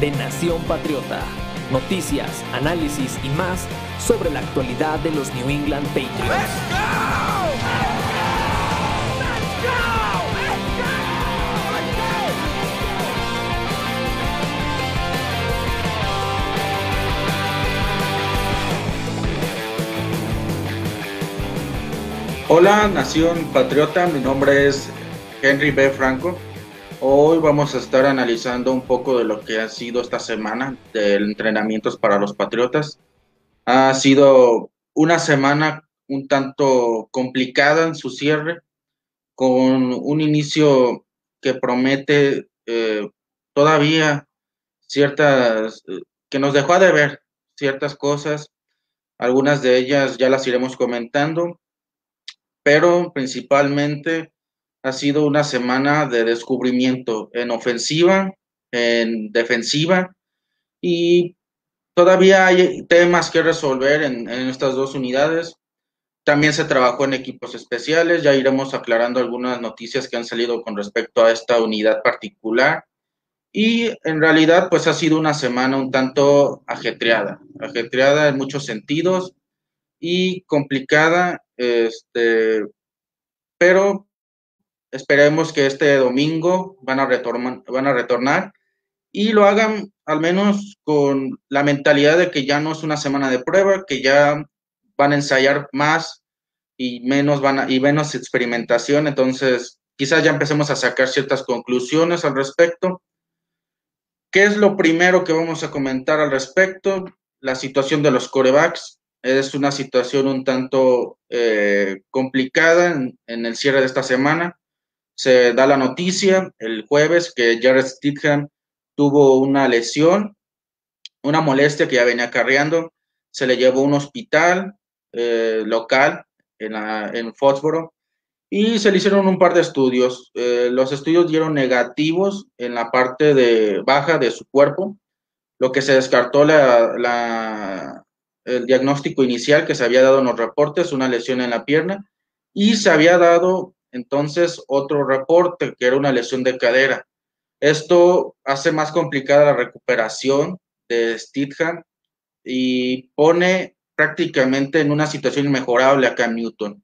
de Nación Patriota. Noticias, análisis y más sobre la actualidad de los New England Patriots. Hola, Nación Patriota, mi nombre es Henry B. Franco. Hoy vamos a estar analizando un poco de lo que ha sido esta semana de entrenamientos para los Patriotas. Ha sido una semana un tanto complicada en su cierre, con un inicio que promete eh, todavía ciertas, que nos dejó de ver ciertas cosas. Algunas de ellas ya las iremos comentando pero principalmente ha sido una semana de descubrimiento en ofensiva, en defensiva y todavía hay temas que resolver en, estas dos unidades. También se trabajó en equipos especiales, ya iremos aclarando algunas noticias que han salido con respecto a esta unidad particular. Y en realidad, pues ha sido una semana un tanto ajetreada, ajetreada en muchos sentidos y complicada este, pero esperemos que este domingo van a, retornar, y lo hagan al menos con la mentalidad de que ya no es una semana de prueba, que ya van a ensayar más y menos van y menos experimentación, entonces quizás ya empecemos a sacar ciertas conclusiones al respecto. ¿Qué es lo primero que vamos a comentar al respecto? La situación de los corebacks es una situación un tanto eh, complicada en, el cierre de esta semana. Se da la noticia el jueves que Jared Stidham tuvo una lesión, una molestia que ya venía acarreando. Se le llevó a un hospital eh, local en, en Foxboro y se le hicieron un par de estudios. Eh, los estudios dieron negativos en la parte de baja de su cuerpo, lo que se descartó la el diagnóstico inicial que se había dado en los reportes, una lesión en la pierna, y se había dado entonces otro reporte que era una lesión de cadera. Esto hace más complicada la recuperación de Stidham y pone prácticamente en una situación inmejorable a Cam Newton.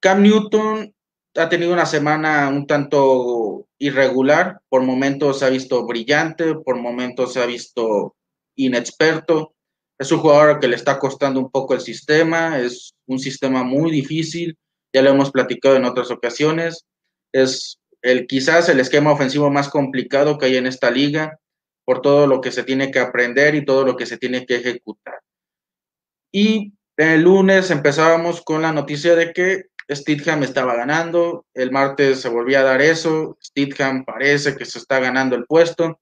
Cam Newton ha tenido una semana un tanto irregular, por momentos se ha visto brillante, por momentos se ha visto inexperto, es un jugador que le está costando un poco el sistema, es un sistema muy difícil, ya lo hemos platicado en otras ocasiones. Es el, quizás el esquema ofensivo más complicado que hay en esta liga por todo lo que se tiene que aprender y todo lo que se tiene que ejecutar. Y el lunes empezábamos con la noticia de que Stidham estaba ganando, el martes se volvía a dar eso, Stidham parece que se está ganando el puesto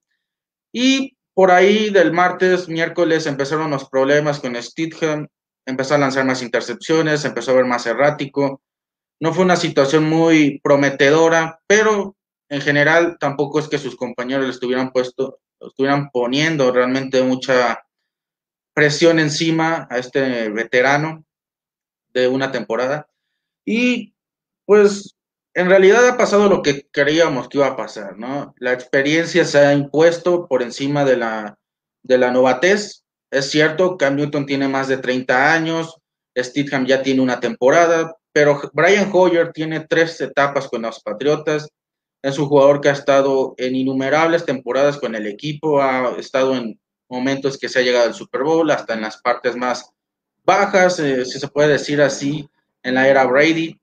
y por ahí del martes, miércoles empezaron los problemas con Stidham, empezó a lanzar más intercepciones, empezó a ver más errático. No fue una situación muy prometedora, pero en general tampoco es que sus compañeros le estuvieran puesto, estuvieran poniendo realmente mucha presión encima a este veterano de una temporada. Y pues en realidad ha pasado lo que creíamos que iba a pasar, ¿no? La experiencia se ha impuesto por encima de la, de la novatez. Es cierto, Cam Newton tiene más de 30 años, Stidham ya tiene una temporada, pero Brian Hoyer tiene tres etapas con los Patriotas. Es un jugador que ha estado en innumerables temporadas con el equipo, ha estado en momentos que se ha llegado al Super Bowl, hasta en las partes más bajas, eh, si se puede decir así, en la era Brady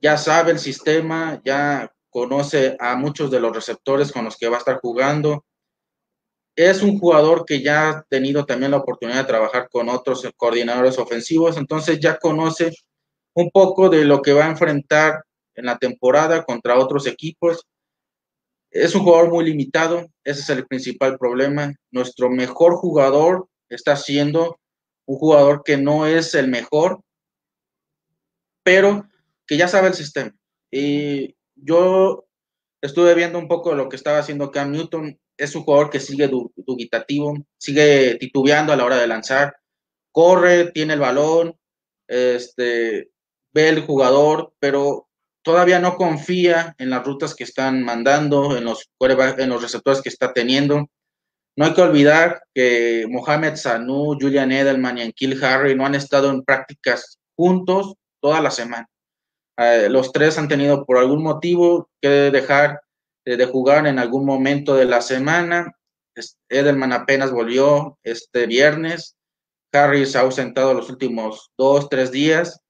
ya sabe el sistema, ya conoce a muchos de los receptores con los que va a estar jugando. Es un jugador que ya ha tenido también la oportunidad de trabajar con otros coordinadores ofensivos, entonces ya conoce un poco de lo que va a enfrentar en la temporada contra otros equipos. Es un jugador muy limitado, ese es el principal problema. Nuestro mejor jugador está siendo un jugador que no es el mejor, pero que ya sabe el sistema. Y yo estuve viendo un poco lo que estaba haciendo Cam Newton. Es un jugador que sigue dubitativo, sigue titubeando a la hora de lanzar, corre, tiene el balón, este, ve el jugador, pero todavía no confía en las rutas que están mandando, en los, en los receptores que está teniendo. No hay que olvidar que Mohamed Sanu, Julian Edelman y Ankil Harry no han estado en prácticas juntos toda la semana. Eh, los tres han tenido por algún motivo que dejar de jugar en algún momento de la semana. Edelman apenas volvió este viernes. Harry se ha ausentado los últimos dos, tres días.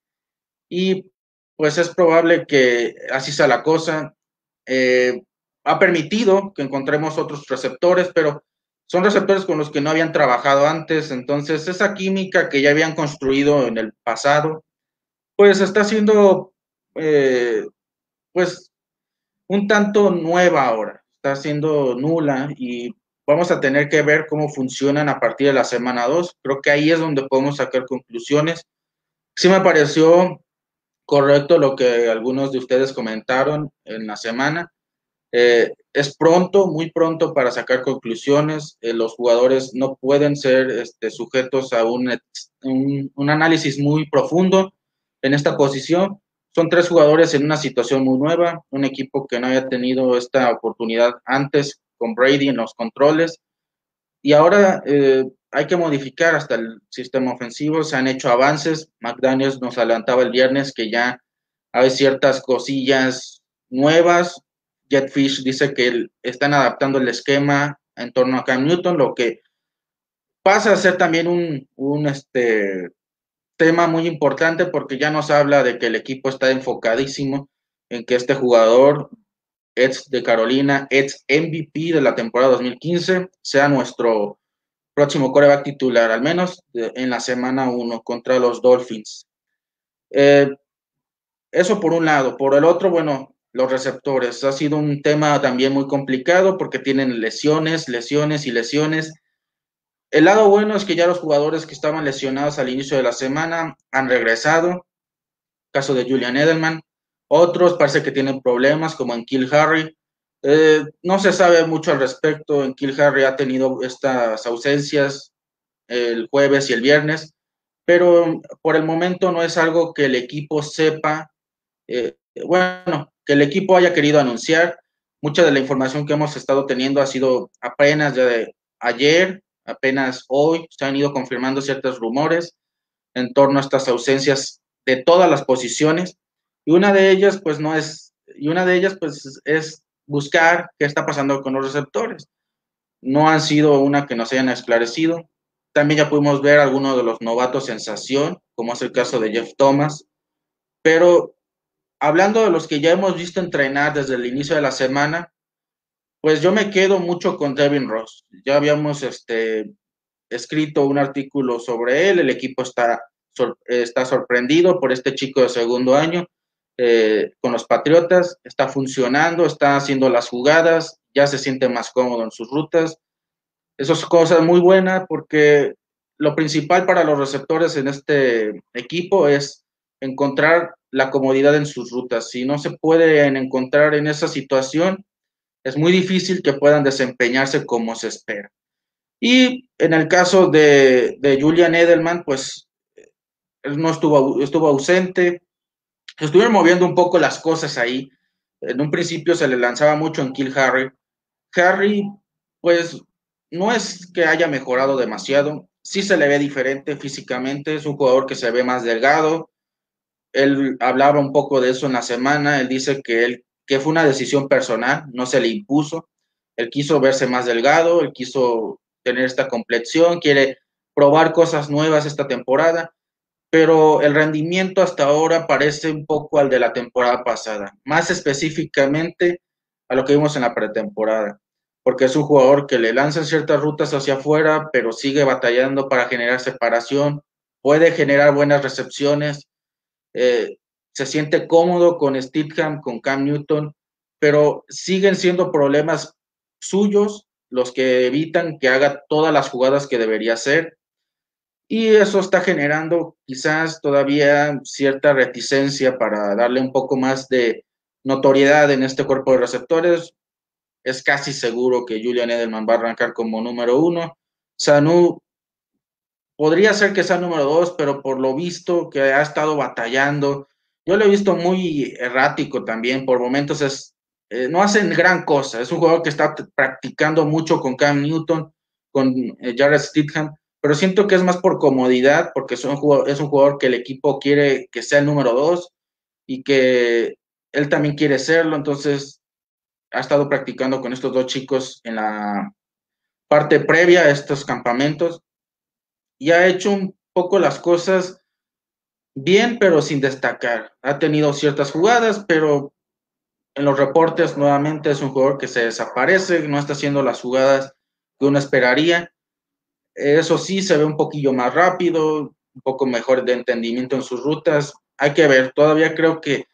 Y pues es probable que así sea la cosa. Eh, ha permitido que encontremos otros receptores, pero son receptores con los que no habían trabajado antes, entonces esa química que ya habían construido en el pasado, pues está siendo, eh, pues, un tanto nueva ahora, está siendo nula y vamos a tener que ver cómo funcionan a partir de la semana 2. Creo que ahí es donde podemos sacar conclusiones. Sí me pareció correcto lo que algunos de ustedes comentaron en la semana. Eh, es pronto, muy pronto para sacar conclusiones. Eh, los jugadores no pueden ser este, sujetos a un, un, análisis muy profundo en esta posición. Son tres jugadores en una situación muy nueva, un equipo que no había tenido esta oportunidad antes con Brady en los controles. Y ahora eh, hay que modificar hasta el sistema ofensivo. Se han hecho avances. McDaniels nos adelantaba el viernes que ya hay ciertas cosillas nuevas. Jetfish dice que están adaptando el esquema en torno a Cam Newton, lo que pasa a ser también un, este, tema muy importante porque ya nos habla de que el equipo está enfocadísimo en que este jugador, ex de Carolina, ex MVP de la temporada 2015, sea nuestro próximo coreback titular, al menos en la semana 1 contra los Dolphins. Eh, eso por un lado. Por el otro, bueno, los receptores. Ha sido un tema también muy complicado porque tienen lesiones, lesiones y lesiones. El lado bueno es que ya los jugadores que estaban lesionados al inicio de la semana han regresado. Caso de Julian Edelman. Otros parece que tienen problemas, como en Kill Harry. Eh, no se sabe mucho al respecto. En Kill ha tenido estas ausencias el jueves y el viernes, pero por el momento no es algo que el equipo sepa. Eh, bueno, que el equipo haya querido anunciar. Mucha de la información que hemos estado teniendo ha sido apenas de ayer, apenas hoy, se han ido confirmando ciertos rumores en torno a estas ausencias de todas las posiciones. Y una de ellas, pues no es, y una de ellas, pues es buscar qué está pasando con los receptores. No han sido una que nos hayan esclarecido. También ya pudimos ver algunos de los novatos sensación, como es el caso de Jeff Thomas. Pero hablando de los que ya hemos visto entrenar desde el inicio de la semana, pues yo me quedo mucho con Devin Ross. Ya habíamos este, escrito un artículo sobre él, el equipo está, está sorprendido por este chico de segundo año eh, con los Patriotas, está funcionando, está haciendo las jugadas, ya se siente más cómodo en sus rutas. Eso es cosa muy buena porque lo principal para los receptores en este equipo es encontrar la comodidad en sus rutas. Si no se pueden encontrar en esa situación, es muy difícil que puedan desempeñarse como se espera. Y en el caso de, de Julian Edelman, pues él no estuvo, estuvo ausente, estuvieron moviendo un poco las cosas ahí. En un principio se le lanzaba mucho en Kill Harry. Harry, pues, no es que haya mejorado demasiado. Sí se le ve diferente físicamente. Es un jugador que se ve más delgado. Él hablaba un poco de eso en la semana. Él dice que, él, que fue una decisión personal, no se le impuso. Él quiso verse más delgado, él quiso tener esta complexión, quiere probar cosas nuevas esta temporada pero el rendimiento hasta ahora parece un poco al de la temporada pasada, más específicamente a lo que vimos en la pretemporada, porque es un jugador que le lanza ciertas rutas hacia afuera, pero sigue batallando para generar separación, puede generar buenas recepciones, eh, se siente cómodo con Steadham, con Cam Newton, pero siguen siendo problemas suyos los que evitan que haga todas las jugadas que debería hacer y eso está generando quizás todavía cierta reticencia para darle un poco más de notoriedad en este cuerpo de receptores. Es casi seguro que Julian Edelman va a arrancar como número uno. Sanu podría ser que sea número dos, pero por lo visto que ha estado batallando yo lo he visto muy errático también, por momentos es, eh, no hacen gran cosa, es un jugador que está practicando mucho con Cam Newton, con eh, Jared Stidham, pero siento que es más por comodidad, porque es un, jugador, que el equipo quiere que sea el número dos y que él también quiere serlo, entonces ha estado practicando con estos dos chicos en la parte previa a estos campamentos y ha hecho un poco las cosas bien, pero sin destacar. Ha tenido ciertas jugadas, pero en los reportes nuevamente es un jugador que se desaparece, no está haciendo las jugadas que uno esperaría. Eso sí, se ve un poquillo más rápido, un poco mejor de entendimiento en sus rutas. Hay que ver, todavía creo que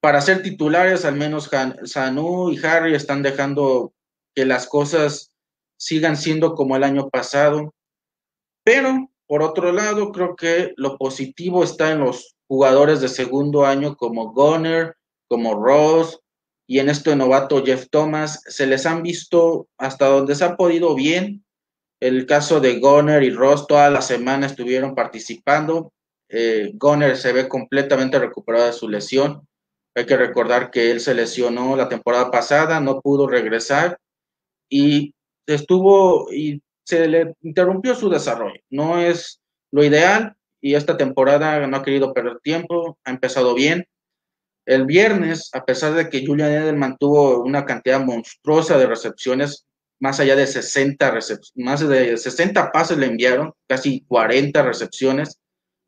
para ser titulares, al menos Sanu y Harry están dejando que las cosas sigan siendo como el año pasado. Pero, por otro lado, creo que lo positivo está en los jugadores de segundo año como Gunner, como Ross, y en este novato Jeff Thomas, se les han visto hasta donde se ha podido bien. El caso de Gunner y Ross toda la semana estuvieron participando. Eh, Gunner se ve completamente recuperado de su lesión. Hay que recordar que él se lesionó la temporada pasada, no pudo regresar y estuvo y se le interrumpió su desarrollo. No es lo ideal y esta temporada no ha querido perder tiempo, ha empezado bien. El viernes, a pesar de que Julian Edelman tuvo una cantidad monstruosa de recepciones, más allá de 60 más de 60 pases le enviaron, casi 40 recepciones,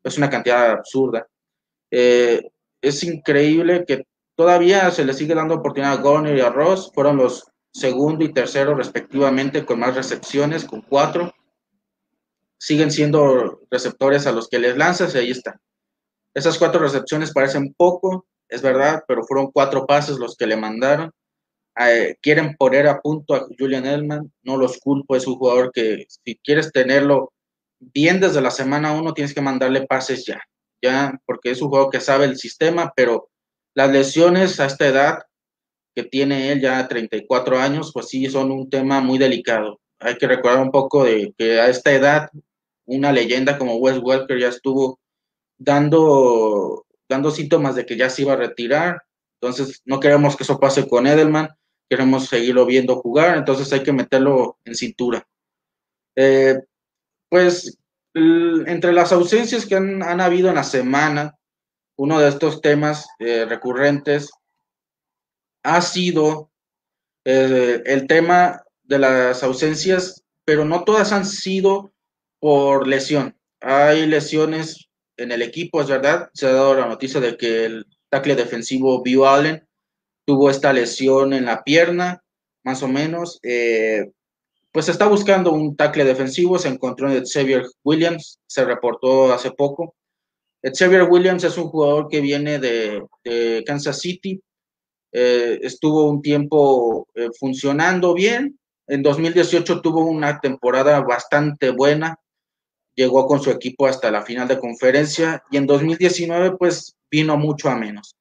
es una cantidad absurda. Eh, es increíble que todavía se le sigue dando oportunidad a Garner y a Ross, fueron los segundo y tercero respectivamente con más recepciones, con cuatro. Siguen siendo receptores a los que les lanzas y ahí está. Esas cuatro recepciones parecen poco, es verdad, pero fueron cuatro pases los que le mandaron. Eh, quieren poner a punto a Julian Edelman, no los culpo, es un jugador que si quieres tenerlo bien desde la semana uno, tienes que mandarle pases ya ya, porque es un juego que sabe el sistema, pero las lesiones a esta edad que tiene él ya 34 años, pues sí son un tema muy delicado. Hay que recordar un poco de que a esta edad una leyenda como Wes Welker ya estuvo dando, dando síntomas de que ya se iba a retirar. Entonces no queremos que eso pase con Edelman, queremos seguirlo viendo jugar, entonces hay que meterlo en cintura. Eh, pues entre las ausencias que han, habido en la semana, uno de estos temas eh, recurrentes ha sido eh, el tema de las ausencias, pero no todas han sido por lesión. Hay lesiones en el equipo, es verdad. Se ha dado la noticia de que el tackle defensivo Bill Allen tuvo esta lesión en la pierna, más o menos. Eh, pues está buscando un tackle defensivo, se encontró en Xavier Williams, se reportó hace poco. Xavier Williams es un jugador que viene de, Kansas City, eh, estuvo un tiempo eh, funcionando bien, en 2018 tuvo una temporada bastante buena, llegó con su equipo hasta la final de conferencia y en 2019 pues vino mucho a menos.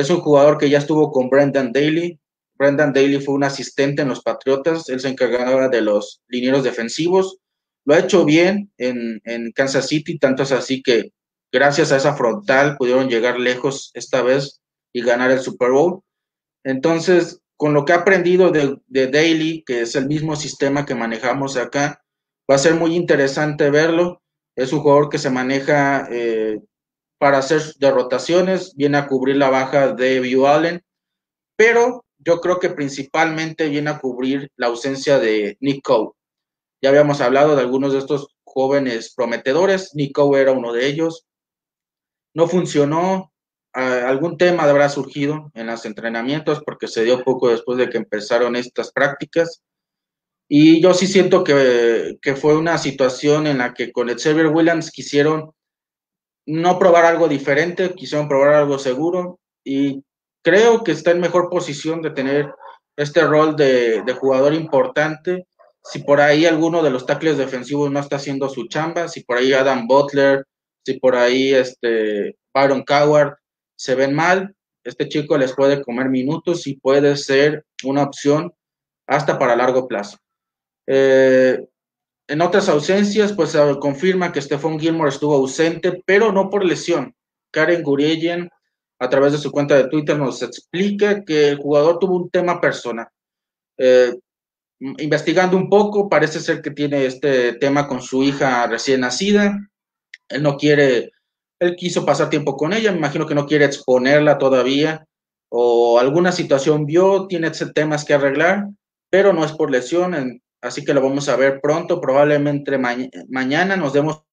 Es un jugador que ya estuvo con Brendan Daly, Brendan Daly fue un asistente en los Patriotas, él se encargaba de los linieros defensivos. Lo ha hecho bien en, Kansas City, tanto es así que gracias a esa frontal pudieron llegar lejos esta vez y ganar el Super Bowl. Entonces, con lo que ha aprendido de, de Daly, que es el mismo sistema que manejamos acá, va a ser muy interesante verlo. Es un jugador que se maneja eh, para hacer derrotaciones, viene a cubrir la baja de View Allen, pero yo creo que principalmente viene a cubrir la ausencia de Nick Coe. Ya habíamos hablado de algunos de estos jóvenes prometedores, Nick Coe era uno de ellos. No funcionó, algún tema habrá surgido en los entrenamientos porque se dio poco después de que empezaron estas prácticas. Y yo sí siento que, que fue una situación en la que con el Xavier Williams quisieron no probar algo diferente, quisieron probar algo seguro y creo que está en mejor posición de tener este rol de, jugador importante. Si por ahí alguno de los tackles defensivos no está haciendo su chamba, si por ahí Adam Butler, si por ahí este Byron Coward se ven mal, este chico les puede comer minutos y puede ser una opción hasta para largo plazo. Eh, en otras ausencias, pues se confirma que Stephon Gilmore estuvo ausente, pero no por lesión. Karen Gurieyen a través de su cuenta de Twitter nos explica que el jugador tuvo un tema personal. Eh, investigando un poco, parece ser que tiene este tema con su hija recién nacida. Él no quiere, él quiso pasar tiempo con ella, me imagino que no quiere exponerla todavía o alguna situación vio, tiene temas que arreglar, pero no es por lesión, así que lo vamos a ver pronto, probablemente mañana nos demos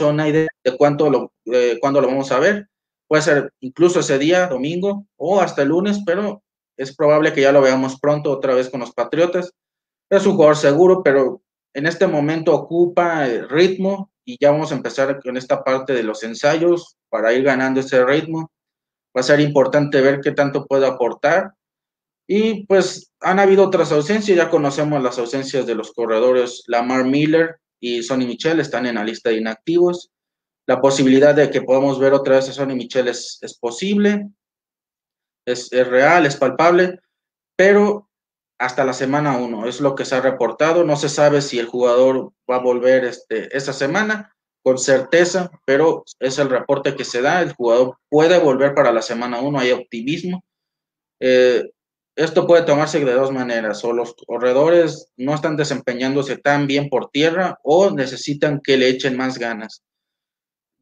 una idea de lo, cuándo lo vamos a ver. Puede ser incluso ese día, domingo, o hasta el lunes, pero es probable que ya lo veamos pronto otra vez con los Patriotas. Es un jugador seguro, pero en este momento ocupa el ritmo y ya vamos a empezar con esta parte de los ensayos para ir ganando ese ritmo. Va a ser importante ver qué tanto puede aportar. Y pues han habido otras ausencias, ya conocemos las ausencias de los corredores Lamar Miller y Sonny Michel, están en la lista de inactivos. La posibilidad de que podamos ver otra vez a Sonny Michel es, es posible, es, es, real, es palpable, pero hasta la semana 1 es lo que se ha reportado. No se sabe si el jugador va a volver este, esta semana con certeza, pero es el reporte que se da. El jugador puede volver para la semana 1, hay optimismo. Eh, esto puede tomarse de dos maneras, o los corredores no están desempeñándose tan bien por tierra o necesitan que le echen más ganas.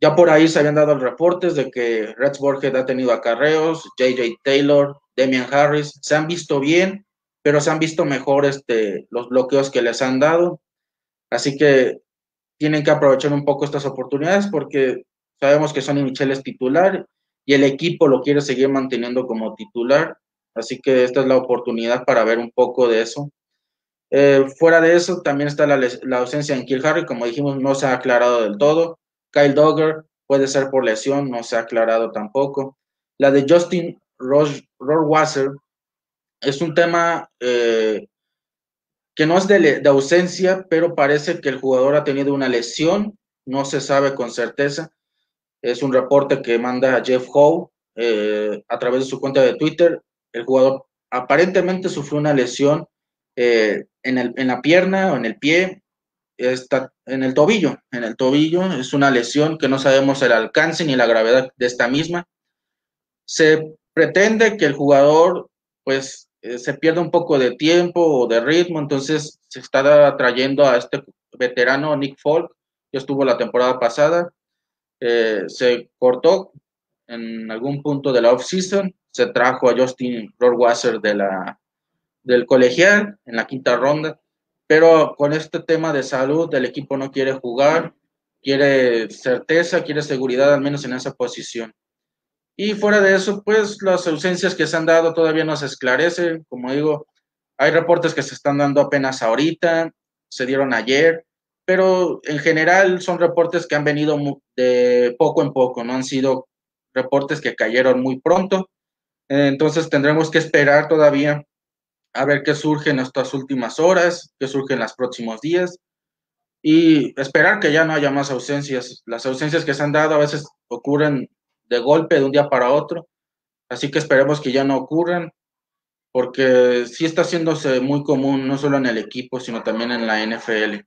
Ya por ahí se habían dado reportes de que Reds Borges ha tenido acarreos, JJ Taylor, Damian Harris, se han visto bien, pero se han visto mejor este, los bloqueos que les han dado. Así que tienen que aprovechar un poco estas oportunidades porque sabemos que Sonny Michel es titular y el equipo lo quiere seguir manteniendo como titular. Así que esta es la oportunidad para ver un poco de eso. Eh, fuera de eso, también está la, ausencia en Kill Harry, como dijimos, no se ha aclarado del todo. Kyle Dogger puede ser por lesión, no se ha aclarado tampoco. La de Justin Rohrwasser es un tema eh, que no es de, ausencia, pero parece que el jugador ha tenido una lesión, no se sabe con certeza. Es un reporte que manda Jeff Howe eh, a través de su cuenta de Twitter. El jugador aparentemente sufrió una lesión eh, en, el, en, la pierna o en el pie, está en el tobillo. En el tobillo es una lesión que no sabemos el alcance ni la gravedad de esta misma. Se pretende que el jugador pues eh, se pierde un poco de tiempo o de ritmo, entonces se está trayendo a este veterano Nick Folk, que estuvo la temporada pasada, eh, se cortó en algún punto de la off-season, se trajo a Justin Rohrwasser de la, del colegial en la quinta ronda, pero con este tema de salud el equipo no quiere jugar, quiere certeza, quiere seguridad al menos en esa posición. Y fuera de eso, pues las ausencias que se han dado todavía no se esclarecen. Como digo, hay reportes que se están dando apenas ahorita, se dieron ayer, pero en general son reportes que han venido de poco en poco, no han sido reportes que cayeron muy pronto. Entonces tendremos que esperar todavía a ver qué surge en estas últimas horas, qué surge en los próximos días y esperar que ya no haya más ausencias. Las ausencias que se han dado a veces ocurren de golpe de un día para otro. Así que esperemos que ya no ocurran, porque sí está haciéndose muy común, no solo en el equipo, sino también en la NFL.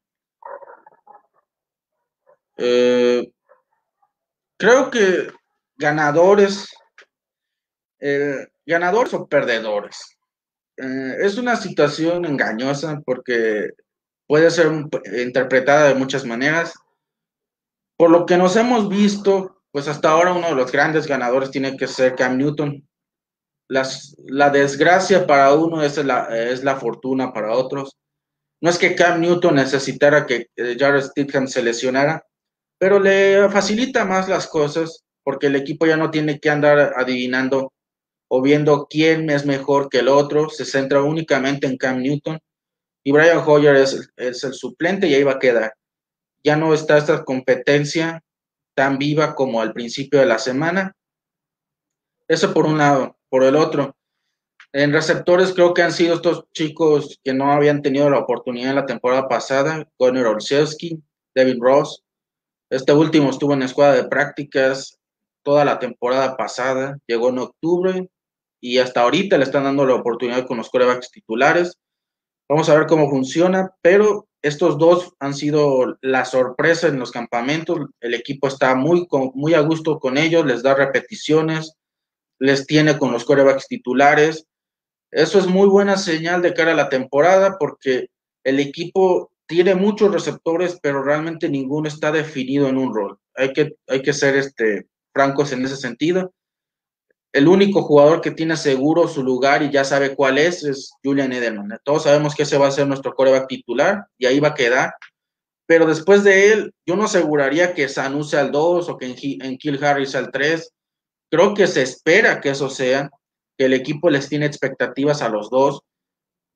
Eh, creo que ganadores, ganadores o perdedores. Eh, es una situación engañosa porque puede ser interpretada de muchas maneras. Por lo que nos hemos visto, pues hasta ahora uno de los grandes ganadores tiene que ser Cam Newton. La desgracia para uno es la, es la fortuna para otros. No es que Cam Newton necesitara que eh, Jared Stidham se lesionara, pero le facilita más las cosas porque el equipo ya no tiene que andar adivinando o viendo quién es mejor que el otro, se centra únicamente en Cam Newton y Brian Hoyer es, el suplente y ahí va a quedar. Ya no está esta competencia tan viva como al principio de la semana. Eso por un lado. Por el otro, en receptores creo que han sido estos chicos que no habían tenido la oportunidad en la temporada pasada, Connor Olszewski, David Ross. Este último estuvo en la escuadra de prácticas toda la temporada pasada, llegó en octubre y hasta ahorita le están dando la oportunidad con los corebacks titulares. Vamos a ver cómo funciona, pero estos dos han sido la sorpresa en los campamentos. El equipo está muy, muy a gusto con ellos, les da repeticiones, les tiene con los corebacks titulares. Eso es muy buena señal de cara a la temporada porque el equipo tiene muchos receptores, pero realmente ninguno está definido en un rol. Hay que, hay que ser este, francos en ese sentido. El único jugador que tiene seguro su lugar y ya sabe cuál es es Julian Edelman. Todos sabemos que ese va a ser nuestro coreback titular y ahí va a quedar. Pero después de él, yo no aseguraría que Sanu sea el 2 o que en, Kill Harris sea el 3. Creo que se espera que eso sea, que el equipo les tiene expectativas a los dos.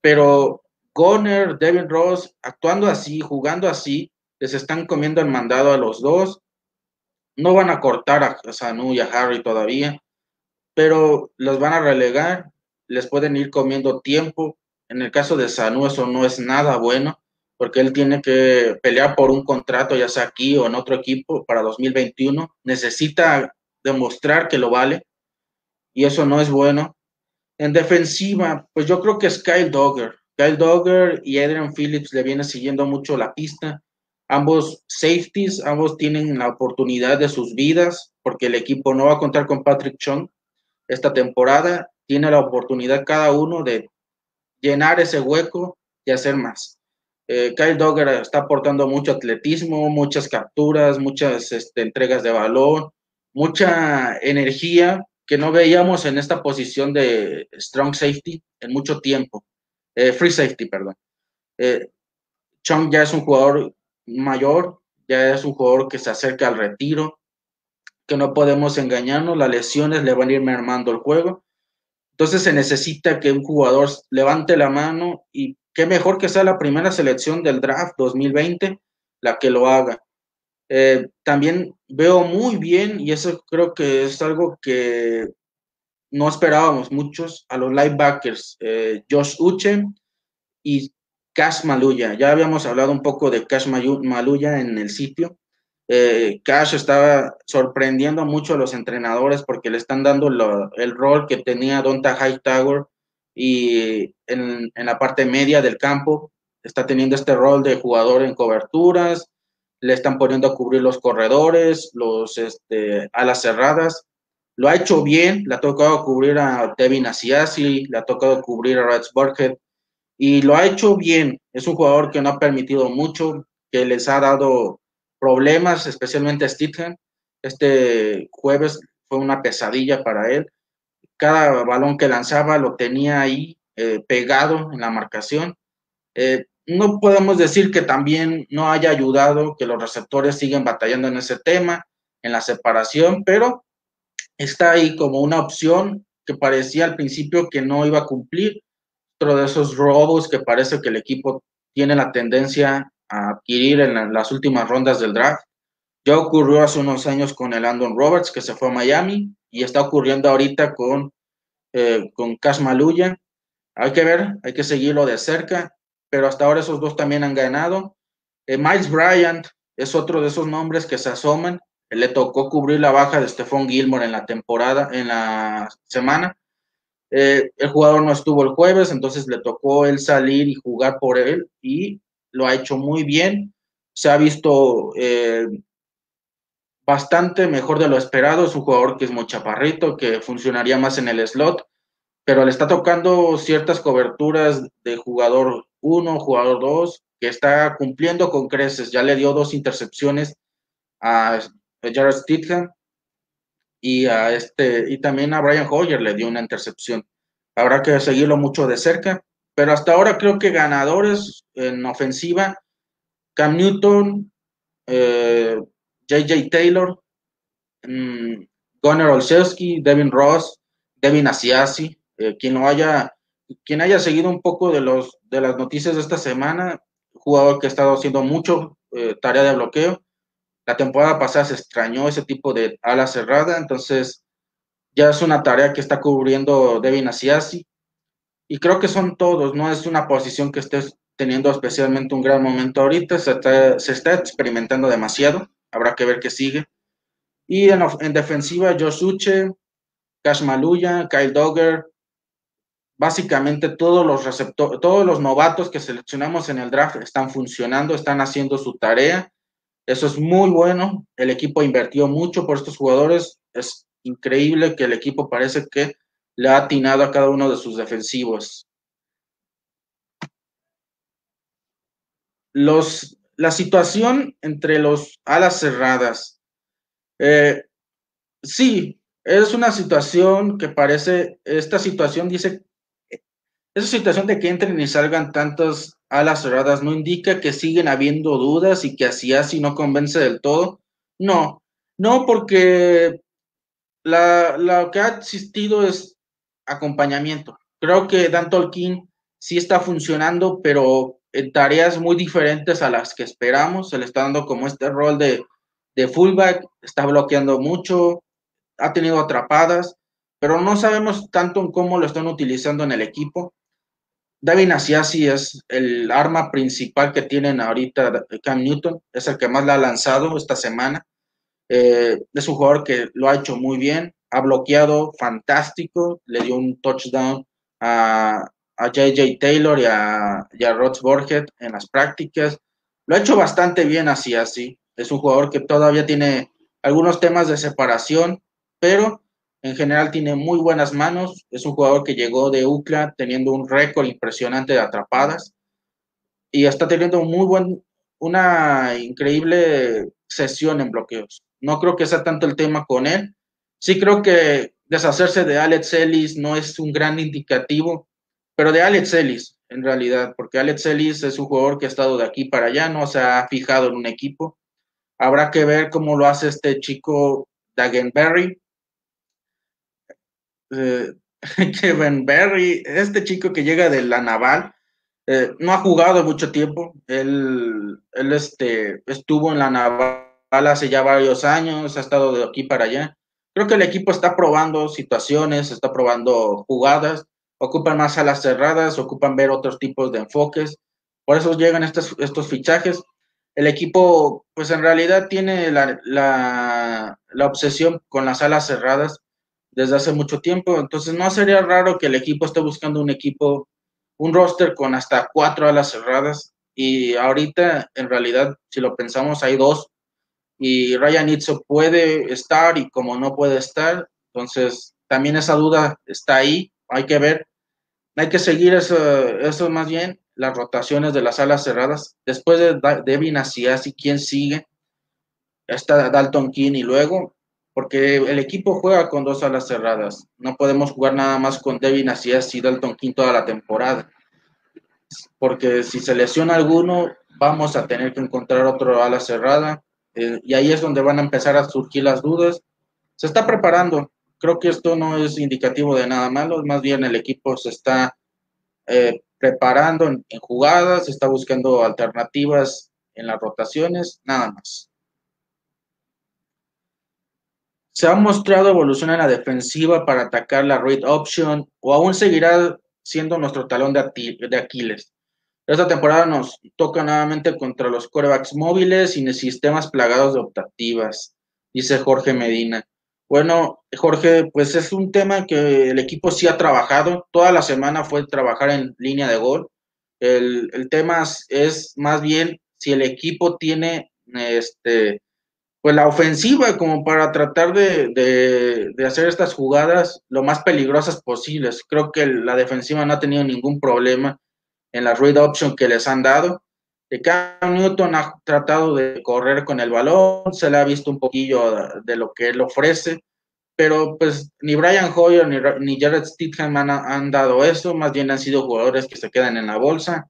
Pero Goner, Devin Ross, actuando así, jugando así, les están comiendo el mandado a los dos. No van a cortar a Sanu y a Harry todavía, pero los van a relegar, les pueden ir comiendo tiempo. En el caso de Sanu eso no es nada bueno, porque él tiene que pelear por un contrato, ya sea aquí o en otro equipo, para 2021. Necesita demostrar que lo vale, y eso no es bueno. En defensiva, pues yo creo que es Kyle Dogger. Kyle Dogger y Adrian Phillips le viene siguiendo mucho la pista. Ambos safeties, ambos tienen la oportunidad de sus vidas, porque el equipo no va a contar con Patrick Chung esta temporada. Tiene la oportunidad cada uno de llenar ese hueco y hacer más. Eh, Kyle Dogger está aportando mucho atletismo, muchas capturas, muchas este, entregas de balón, mucha energía que no veíamos en esta posición de strong safety en mucho tiempo. Eh, free safety, perdón. Eh, Chung ya es un jugador mayor, ya es un jugador que se acerca al retiro, que no podemos engañarnos, las lesiones le van a ir mermando el juego. Entonces se necesita que un jugador levante la mano y qué mejor que sea la primera selección del draft 2020 la que lo haga. Eh, también veo muy bien, y eso creo que es algo que no esperábamos muchos a los linebackers, eh, Josh Uche y Cash Maluya. Ya habíamos hablado un poco de Cash Maluya en el sitio. Eh, Cash estaba sorprendiendo mucho a los entrenadores porque le están dando el rol que tenía Donta Hightower y en, la parte media del campo está teniendo este rol de jugador en coberturas, le están poniendo a cubrir los corredores, los este, alas cerradas lo ha hecho bien, le ha tocado cubrir a Devin Asiasi, le ha tocado cubrir a Rats Burkhead, y lo ha hecho bien. Es un jugador que no ha permitido mucho, que les ha dado problemas, especialmente a Stithen. Este jueves fue una pesadilla para él. Cada balón que lanzaba lo tenía ahí eh, pegado en la marcación. Eh, no podemos decir que también no haya ayudado, que los receptores siguen batallando en ese tema, en la separación, pero está ahí como una opción que parecía al principio que no iba a cumplir. Otro de esos robos que parece que el equipo tiene la tendencia a adquirir en las últimas rondas del draft. Ya ocurrió hace unos años con el Andon Roberts, que se fue a Miami, y está ocurriendo ahorita con, eh, con Cash Maluya. Hay que ver, hay que seguirlo de cerca, pero hasta ahora esos dos también han ganado. Eh, Miles Bryant es otro de esos nombres que se asoman le tocó cubrir la baja de Stephon Gilmore en la temporada, en la semana. Eh, el jugador no estuvo el jueves, entonces le tocó él salir y jugar por él y lo ha hecho muy bien. Se ha visto eh, bastante mejor de lo esperado. Es un jugador que es muy chaparrito, que funcionaría más en el slot, pero le está tocando ciertas coberturas de jugador 1, jugador 2, que está cumpliendo con creces. Ya le dio dos intercepciones a Jared Stidham y a este y también a Brian Hoyer le dio una intercepción. Habrá que seguirlo mucho de cerca, pero hasta ahora creo que ganadores en ofensiva Cam Newton, JJ eh, Taylor, um, Gunnar Olszewski, Devin Ross, Devin Asiasi, eh, quien lo haya quien haya seguido un poco de los de las noticias de esta semana, jugador que ha estado haciendo mucho eh, tarea de bloqueo la temporada pasada se extrañó ese tipo de ala cerrada, entonces ya es una tarea que está cubriendo Devin Asiasi. Y creo que son todos, no es una posición que esté teniendo especialmente un gran momento ahorita, se está, experimentando demasiado, habrá que ver qué sigue. Y en, en defensiva, Josuche, Cash Maluya, Kyle Dogger, básicamente todos los todos los novatos que seleccionamos en el draft están funcionando, están haciendo su tarea eso es muy bueno. El equipo invirtió mucho por estos jugadores. Es increíble que el equipo parece que le ha atinado a cada uno de sus defensivos. Los, la situación entre los alas cerradas. Eh, sí, es una situación que parece, esta situación dice, esa situación de que entren y salgan tantas alas cerradas no indica que siguen habiendo dudas y que así así no convence del todo. No, no porque la, lo que ha existido es acompañamiento. Creo que Dan Tolkien sí está funcionando, pero en tareas muy diferentes a las que esperamos. Se le está dando como este rol de, de fullback, está bloqueando mucho, ha tenido atrapadas, pero no sabemos tanto en cómo lo están utilizando en el equipo. David Asiasi es el arma principal que tienen ahorita Cam Newton, es el que más la ha lanzado esta semana. Eh, es un jugador que lo ha hecho muy bien, ha bloqueado fantástico, le dio un touchdown a, a JJ Taylor y a, y a Rods en las prácticas. Lo ha hecho bastante bien así, así. Es un jugador que todavía tiene algunos temas de separación, pero en general tiene muy buenas manos. Es un jugador que llegó de UCLA teniendo un récord impresionante de atrapadas y está teniendo muy buen, una increíble sesión en bloqueos. No creo que sea tanto el tema con él. Sí creo que deshacerse de Alex Ellis no es un gran indicativo, pero de Alex Ellis en realidad, porque Alex Ellis es un jugador que ha estado de aquí para allá, no se ha fijado en un equipo. Habrá que ver cómo lo hace este chico Dagenberry. Eh, Kevin Berry, este chico que llega de la Naval, eh, no ha jugado mucho tiempo. Él, él este, estuvo en la Naval hace ya varios años, ha estado de aquí para allá. Creo que el equipo está probando situaciones, está probando jugadas, ocupan más alas cerradas, ocupan ver otros tipos de enfoques. Por eso llegan estos, fichajes. El equipo, pues en realidad tiene la, la obsesión con las alas cerradas desde hace mucho tiempo. Entonces no sería raro que el equipo esté buscando un equipo, un roster con hasta cuatro alas cerradas. Y ahorita, en realidad, si lo pensamos, hay dos y Ryan Itzo puede estar y como no puede estar, entonces también esa duda está ahí, hay que ver, hay que seguir eso, eso más bien, las rotaciones de las alas cerradas. Después de Devin Asiasi, ¿quién sigue? Está Dalton King y luego, porque el equipo juega con dos alas cerradas. No podemos jugar nada más con Devin Asiasi y Dalton King toda la temporada. Porque si se lesiona alguno, vamos a tener que encontrar otro ala cerrada eh, y ahí es donde van a empezar a surgir las dudas. Se está preparando. Creo que esto no es indicativo de nada malo, más bien el equipo se está eh, preparando en, jugadas, se está buscando alternativas en las rotaciones, nada más. Se ha mostrado evolución en la defensiva para atacar la read option o aún seguirá siendo nuestro talón de Aquiles. Esta temporada nos toca nuevamente contra los corebacks móviles y sistemas plagados de optativas, dice Jorge Medina. Bueno, Jorge, pues es un tema que el equipo sí ha trabajado. Toda la semana fue trabajar en línea de gol. El, tema es más bien si el equipo tiene este, pues la ofensiva como para tratar de, de, hacer estas jugadas lo más peligrosas posibles. Creo que la defensiva no ha tenido ningún problema en la read option que les han dado. Cam Newton ha tratado de correr con el balón, se le ha visto un poquillo de, lo que él ofrece, pero pues ni Brian Hoyer ni, ni Jared Stidham han, dado eso, más bien han sido jugadores que se quedan en la bolsa.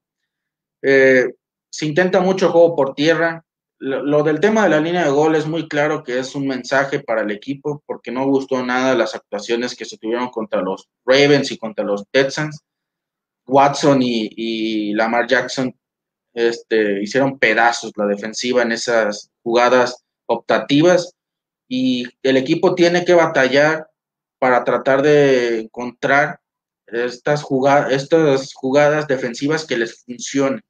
Eh, se intenta mucho juego por tierra. Lo, lo, del tema de la línea de gol es muy claro que es un mensaje para el equipo, porque no gustó nada las actuaciones que se tuvieron contra los Ravens y contra los Texans. Watson y, Lamar Jackson este, hicieron pedazos la defensiva en esas jugadas optativas y el equipo tiene que batallar para tratar de encontrar estas, jugadas, estas jugadas defensivas que les funcionen.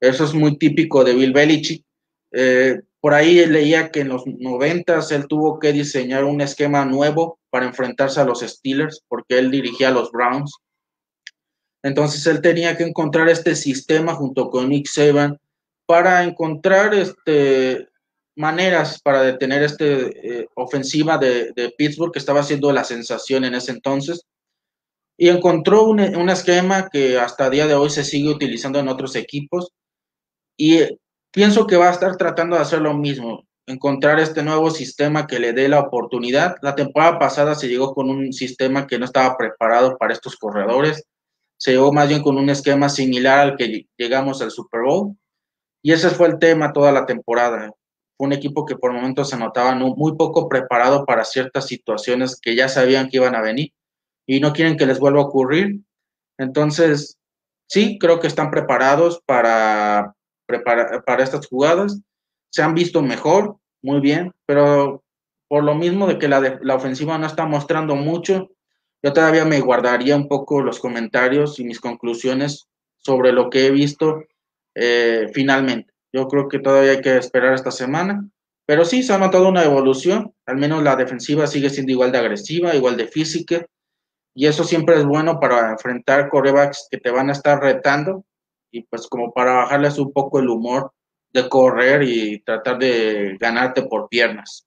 Eso es muy típico de Bill Belichick. Eh, por ahí leía que en los noventas él tuvo que diseñar un esquema nuevo para enfrentarse a los Steelers porque él dirigía a los Browns entonces él tenía que encontrar este sistema junto con Nick Saban para encontrar este, maneras para detener esta eh, ofensiva de, Pittsburgh, que estaba siendo la sensación en ese entonces, y encontró un, un, esquema que hasta día de hoy se sigue utilizando en otros equipos, y pienso que va a estar tratando de hacer lo mismo, encontrar este nuevo sistema que le dé la oportunidad. La temporada pasada se llegó con un sistema que no estaba preparado para estos corredores, se llegó más bien con un esquema similar al que llegamos al Super Bowl, y ese fue el tema toda la temporada fue un equipo que por momentos se notaba muy poco preparado para ciertas situaciones que ya sabían que iban a venir y no quieren que les vuelva a ocurrir. Entonces, sí, creo que están preparados para, para estas jugadas. Se han visto mejor, muy bien, pero por lo mismo de que la, la ofensiva no está mostrando mucho, yo todavía me guardaría un poco los comentarios y mis conclusiones sobre lo que he visto eh, finalmente. Yo creo que todavía hay que esperar esta semana. Pero sí, se ha notado una evolución. Al menos la defensiva sigue siendo igual de agresiva, igual de física. Y eso siempre es bueno para enfrentar corebacks que te van a estar retando. Y pues como para bajarles un poco el humor de correr y tratar de ganarte por piernas.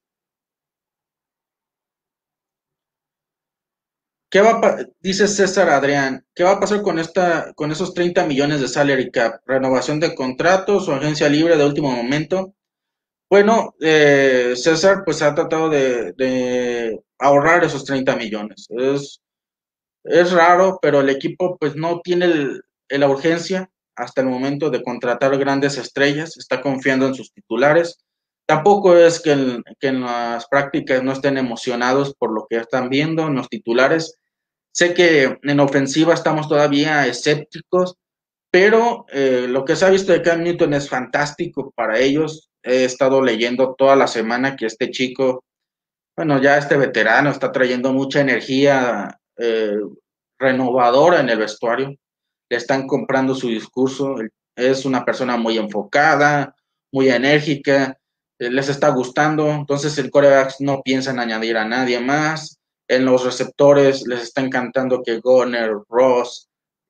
¿Qué va dice César Adrián, ¿qué va a pasar con esta, con esos 30 millones de salary cap? ¿Renovación de contratos o agencia libre de último momento? Bueno, eh, César pues ha tratado de, ahorrar esos 30 millones. Es, es raro, pero el equipo pues no tiene la urgencia hasta el momento de contratar grandes estrellas, está confiando en sus titulares. Tampoco es que en, las prácticas no estén emocionados por lo que están viendo en los titulares. Sé que en ofensiva estamos todavía escépticos, pero eh, lo que se ha visto de Cam Newton es fantástico para ellos. He estado leyendo toda la semana que este chico, bueno, ya este veterano está trayendo mucha energía eh, renovadora en el vestuario. Le están comprando su discurso. Es una persona muy enfocada, muy enérgica les está gustando, entonces el coreback no piensa en añadir a nadie más. En los receptores les está encantando que Goner, Ross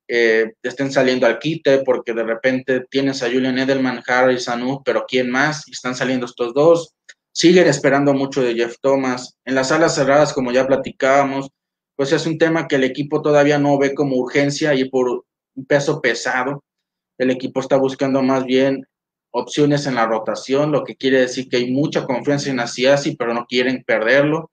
eh, estén saliendo al quite porque de repente tienes a Julian Edelman, Harry, Sanu, pero ¿quién más? Están saliendo estos dos. Siguen esperando mucho de Jeff Thomas. En las salas cerradas, como ya platicábamos, pues es un tema que el equipo todavía no ve como urgencia y por un peso pesado. El equipo está buscando más bien opciones en la rotación, lo que quiere decir que hay mucha confianza en Asiasi, pero no quieren perderlo.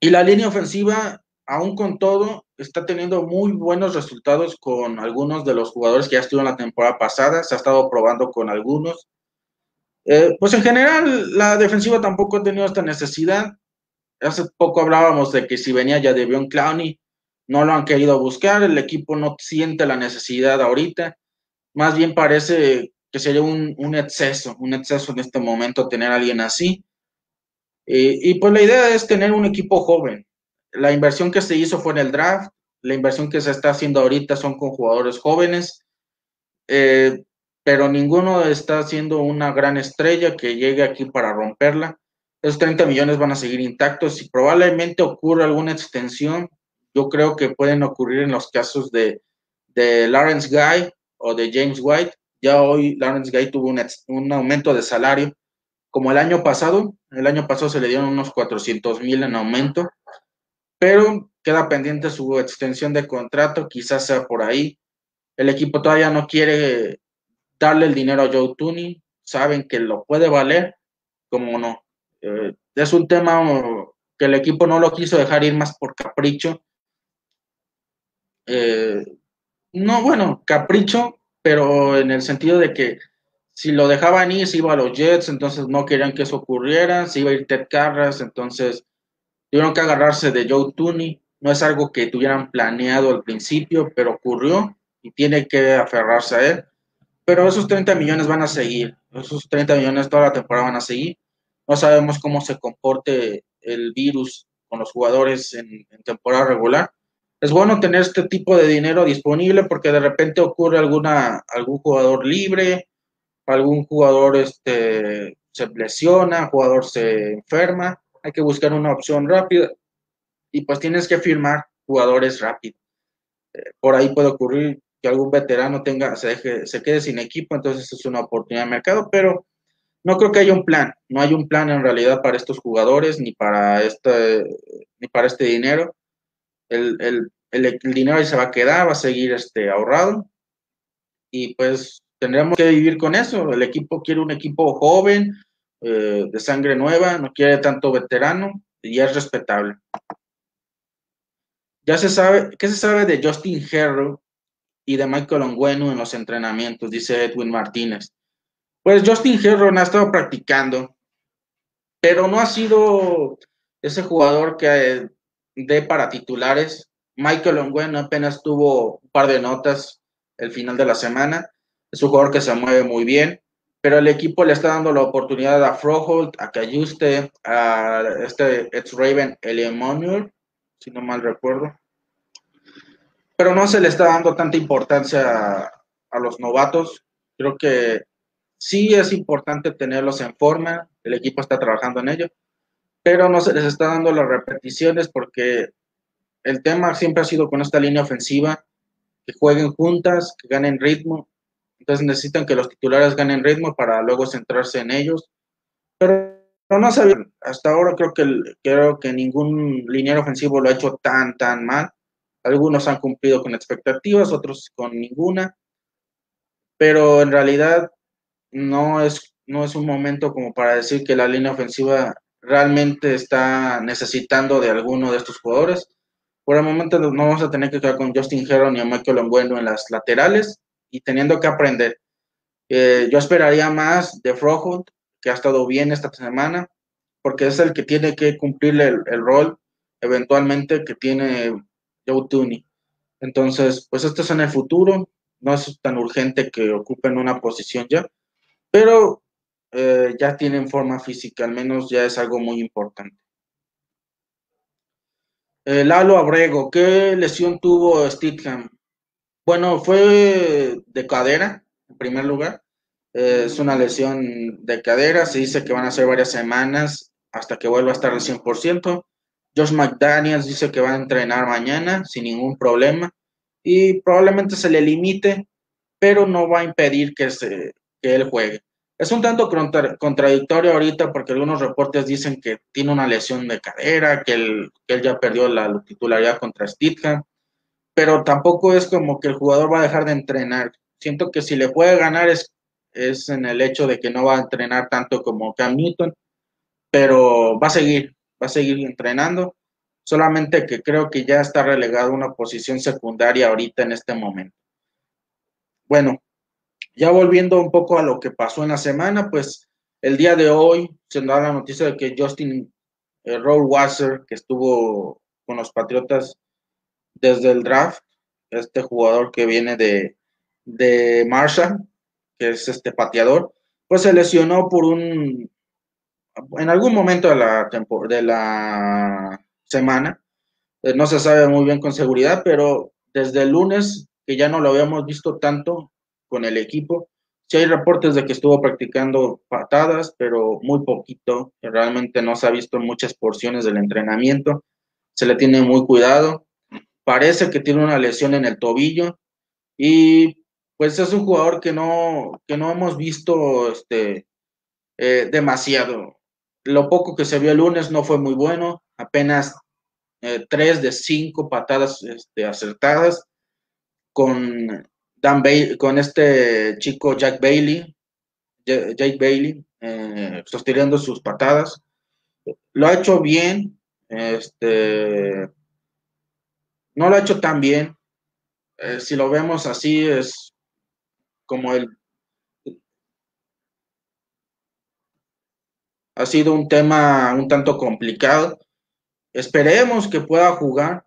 Y la línea ofensiva, aún con todo, está teniendo muy buenos resultados con algunos de los jugadores que ya estuvieron la temporada pasada, se ha estado probando con algunos. Eh, pues en general, la defensiva tampoco ha tenido esta necesidad. Hace poco hablábamos de que si venía ya de Bion Clowney, no lo han querido buscar, el equipo no siente la necesidad ahorita. Más bien parece que sería un, un, exceso, un exceso en este momento tener a alguien así. y pues la idea es tener un equipo joven. La inversión que se hizo fue en el draft, la inversión que se está haciendo ahorita son con jugadores jóvenes, eh, pero ninguno está haciendo una gran estrella que llegue aquí para romperla. Esos 30 millones van a seguir intactos y probablemente ocurra alguna extensión. Yo creo que pueden ocurrir en los casos de, de Lawrence Guy o de James White, ya hoy Lawrence Gay tuvo un, aumento de salario como el año pasado. El año pasado se le dieron unos 400 mil en aumento, pero queda pendiente su extensión de contrato, quizás sea por ahí. El equipo todavía no quiere darle el dinero a Joe Tooney, saben que lo puede valer, como no. Eh, es un tema que el equipo no lo quiso dejar ir más por capricho. Eh, no, bueno, capricho pero en el sentido de que si lo dejaban ir, se iba a los Jets, entonces no querían que eso ocurriera, se iba a ir Ted Carras, entonces tuvieron que agarrarse de Joe Tooney. No es algo que tuvieran planeado al principio, pero ocurrió y tiene que aferrarse a él. Pero esos 30 millones van a seguir, esos 30 millones toda la temporada van a seguir. No sabemos cómo se comporte el virus con los jugadores en temporada regular, es bueno tener este tipo de dinero disponible porque de repente ocurre alguna, algún jugador libre, algún jugador este, se lesiona, jugador se enferma, hay que buscar una opción rápida y pues tienes que firmar jugadores rápidos. Eh, por ahí puede ocurrir que algún veterano tenga, se, se quede sin equipo, entonces es una oportunidad de mercado, pero no creo que haya un plan, no hay un plan en realidad para estos jugadores ni para este, ni para este dinero. El, el, el, dinero ahí se va a quedar, va a seguir este, ahorrado y pues tendremos que vivir con eso. El equipo quiere un equipo joven, eh, de sangre nueva, no quiere tanto veterano y es respetable. Ya se sabe, ¿qué se sabe de Justin Herro y de Michael Ongwenu en los entrenamientos? Dice Edwin Martínez. Pues Justin Herro ha estado practicando, pero no ha sido ese jugador que dé para titulares. Michael Ongwenu apenas tuvo un par de notas el final de la semana. Es un jugador que se mueve muy bien pero el equipo le está dando la oportunidad a Froholt, a Cayuste, a este ex Raven Eliemonier, si no mal recuerdo. Pero no se le está dando tanta importancia a, a, los novatos. Creo que sí es importante tenerlos en forma, el equipo está trabajando en ello, pero no se les está dando las repeticiones porque el tema siempre ha sido con esta línea ofensiva, que jueguen juntas, que ganen ritmo, entonces necesitan que los titulares ganen ritmo para luego centrarse en ellos. Pero, no sé, hasta ahora creo que, creo que ningún liniero ofensivo lo ha hecho tan, tan mal. Algunos han cumplido con expectativas, otros con ninguna. Pero en realidad no es, no es un momento como para decir que la línea ofensiva realmente está necesitando de alguno de estos jugadores. Por el momento no vamos a tener que quedar con Justin Herron y a Michael Ongueno en las laterales y teniendo que aprender. Eh, yo esperaría más de Froholt, que ha estado bien esta semana, porque es el que tiene que cumplir el, rol eventualmente que tiene Joe Tooney. Entonces, pues esto es en el futuro, no es tan urgente que ocupen una posición ya, pero eh, ya tienen forma física, al menos ya es algo muy importante. Eh, Lalo Abrego, ¿qué lesión tuvo Steadham? Bueno, fue de cadera, en primer lugar. Eh, es una lesión de cadera. Se dice que van a ser varias semanas hasta que vuelva a estar al 100%. Josh McDaniels dice que va a entrenar mañana sin ningún problema y probablemente se le limite, pero no va a impedir que, se, que él juegue. Es un tanto contradictorio ahorita porque algunos reportes dicen que tiene una lesión de cadera, que él, ya perdió la titularidad contra Stidham pero tampoco es como que el jugador va a dejar de entrenar. Siento que si le puede ganar es, es en el hecho de que no va a entrenar tanto como Cam Newton, pero va a seguir, va a seguir entrenando, solamente que creo que ya está relegado a una posición secundaria ahorita en este momento. Bueno, ya volviendo un poco a lo que pasó en la semana, pues el día de hoy se da la noticia de que Justin eh, Wasser, que estuvo con los Patriotas desde el draft, este jugador que viene de, de Marshall, que es este pateador, pues se lesionó por un, en algún momento de la, de la semana, eh, no se sabe muy bien con seguridad, pero desde el lunes, que ya no lo habíamos visto tanto con el equipo, sí hay reportes de que estuvo practicando patadas, pero muy poquito, realmente no se ha visto muchas porciones del entrenamiento, se le tiene muy cuidado, parece que tiene una lesión en el tobillo. Y pues es un jugador que no, que no hemos visto este, eh, demasiado. Lo poco que se vio el lunes no fue muy bueno, apenas eh, tres de cinco patadas este, acertadas con, Dan con este chico Jack Bailey, Jake Bailey, eh, sosteniendo sus patadas. Lo ha hecho bien, este, no lo ha hecho tan bien. Eh, si lo vemos así, es como el... Ha sido un tema un tanto complicado. Esperemos que pueda jugar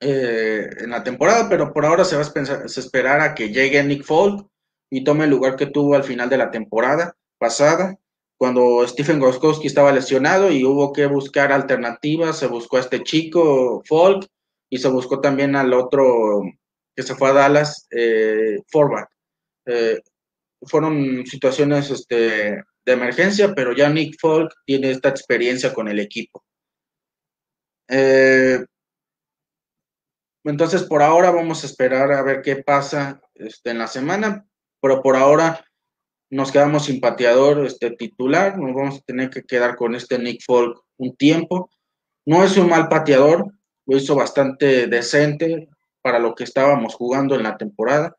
eh, en la temporada, pero por ahora se va a, esperar a que llegue Nick Folk y tome el lugar que tuvo al final de la temporada pasada, cuando Stephen Goskowski estaba lesionado y hubo que buscar alternativas, se buscó a este chico Folk y se buscó también al otro que se fue a Dallas, eh, eh, fueron situaciones este, de emergencia, pero ya Nick Folk tiene esta experiencia con el equipo. Eh, entonces, por ahora vamos a esperar a ver qué pasa este, en la semana, pero por ahora nos quedamos sin pateador este, titular, nos vamos a tener que quedar con este Nick Folk un tiempo. No es un mal pateador, lo hizo bastante decente para lo que estábamos jugando en la temporada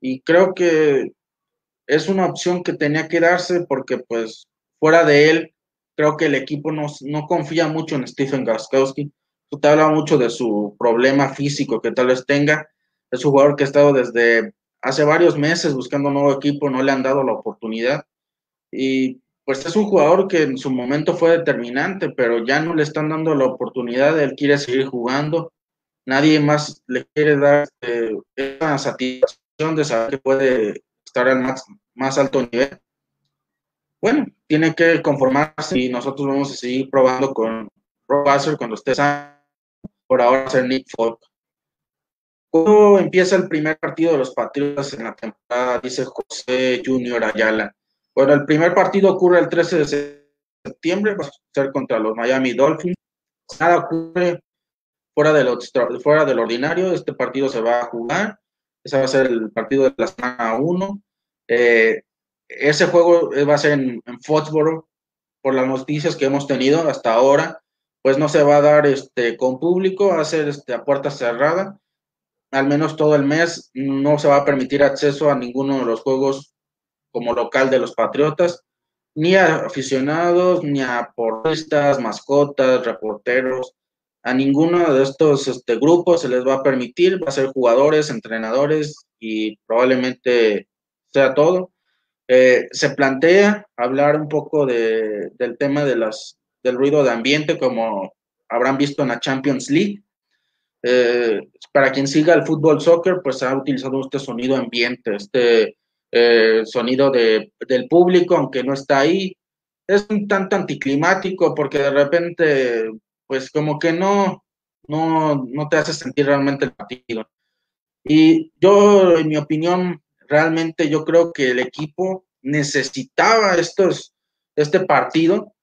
y creo que es una opción que tenía que darse porque pues fuera de él, creo que el equipo no, no confía mucho en Stephen Gaskowski. Usted habla mucho de su problema físico que tal vez tenga. Es un jugador que ha estado desde hace varios meses buscando un nuevo equipo, no le han dado la oportunidad. Y pues es un jugador que en su momento fue determinante, pero ya no le están dando la oportunidad, él quiere seguir jugando. Nadie más le quiere dar eh, esa satisfacción de saber que puede estar al más, alto nivel. Bueno, tiene que conformarse y nosotros vamos a seguir probando con Rob cuando esté por ahora ser Nick Folk. ¿Cómo empieza el primer partido de los Patriotas en la temporada? Dice José Junior Ayala. Bueno, el primer partido ocurre el 13 de septiembre, va a ser contra los Miami Dolphins. Nada ocurre fuera de lo, fuera del ordinario. Este partido se va a jugar. Ese va a ser el partido de la semana 1. Eh, ese juego va a ser en, en, Foxborough. Por las noticias que hemos tenido hasta ahora, pues no se va a dar este, con público, va a ser este, a puerta cerrada al menos todo el mes, no se va a permitir acceso a ninguno de los juegos como local de los Patriotas, ni a aficionados, ni a porristas, mascotas, reporteros, a ninguno de estos este, grupos se les va a permitir, va a ser jugadores, entrenadores y probablemente sea todo. Eh, se plantea hablar un poco de, del tema de las, del ruido de ambiente, como habrán visto en la Champions League. Eh, para quien siga el fútbol soccer, pues ha utilizado este sonido ambiente, este eh, sonido de, del público, aunque no está ahí. Es un tanto anticlimático porque de repente, pues como que no, no, no te hace sentir realmente el partido. Y yo, en mi opinión, realmente yo creo que el equipo necesitaba estos, este partido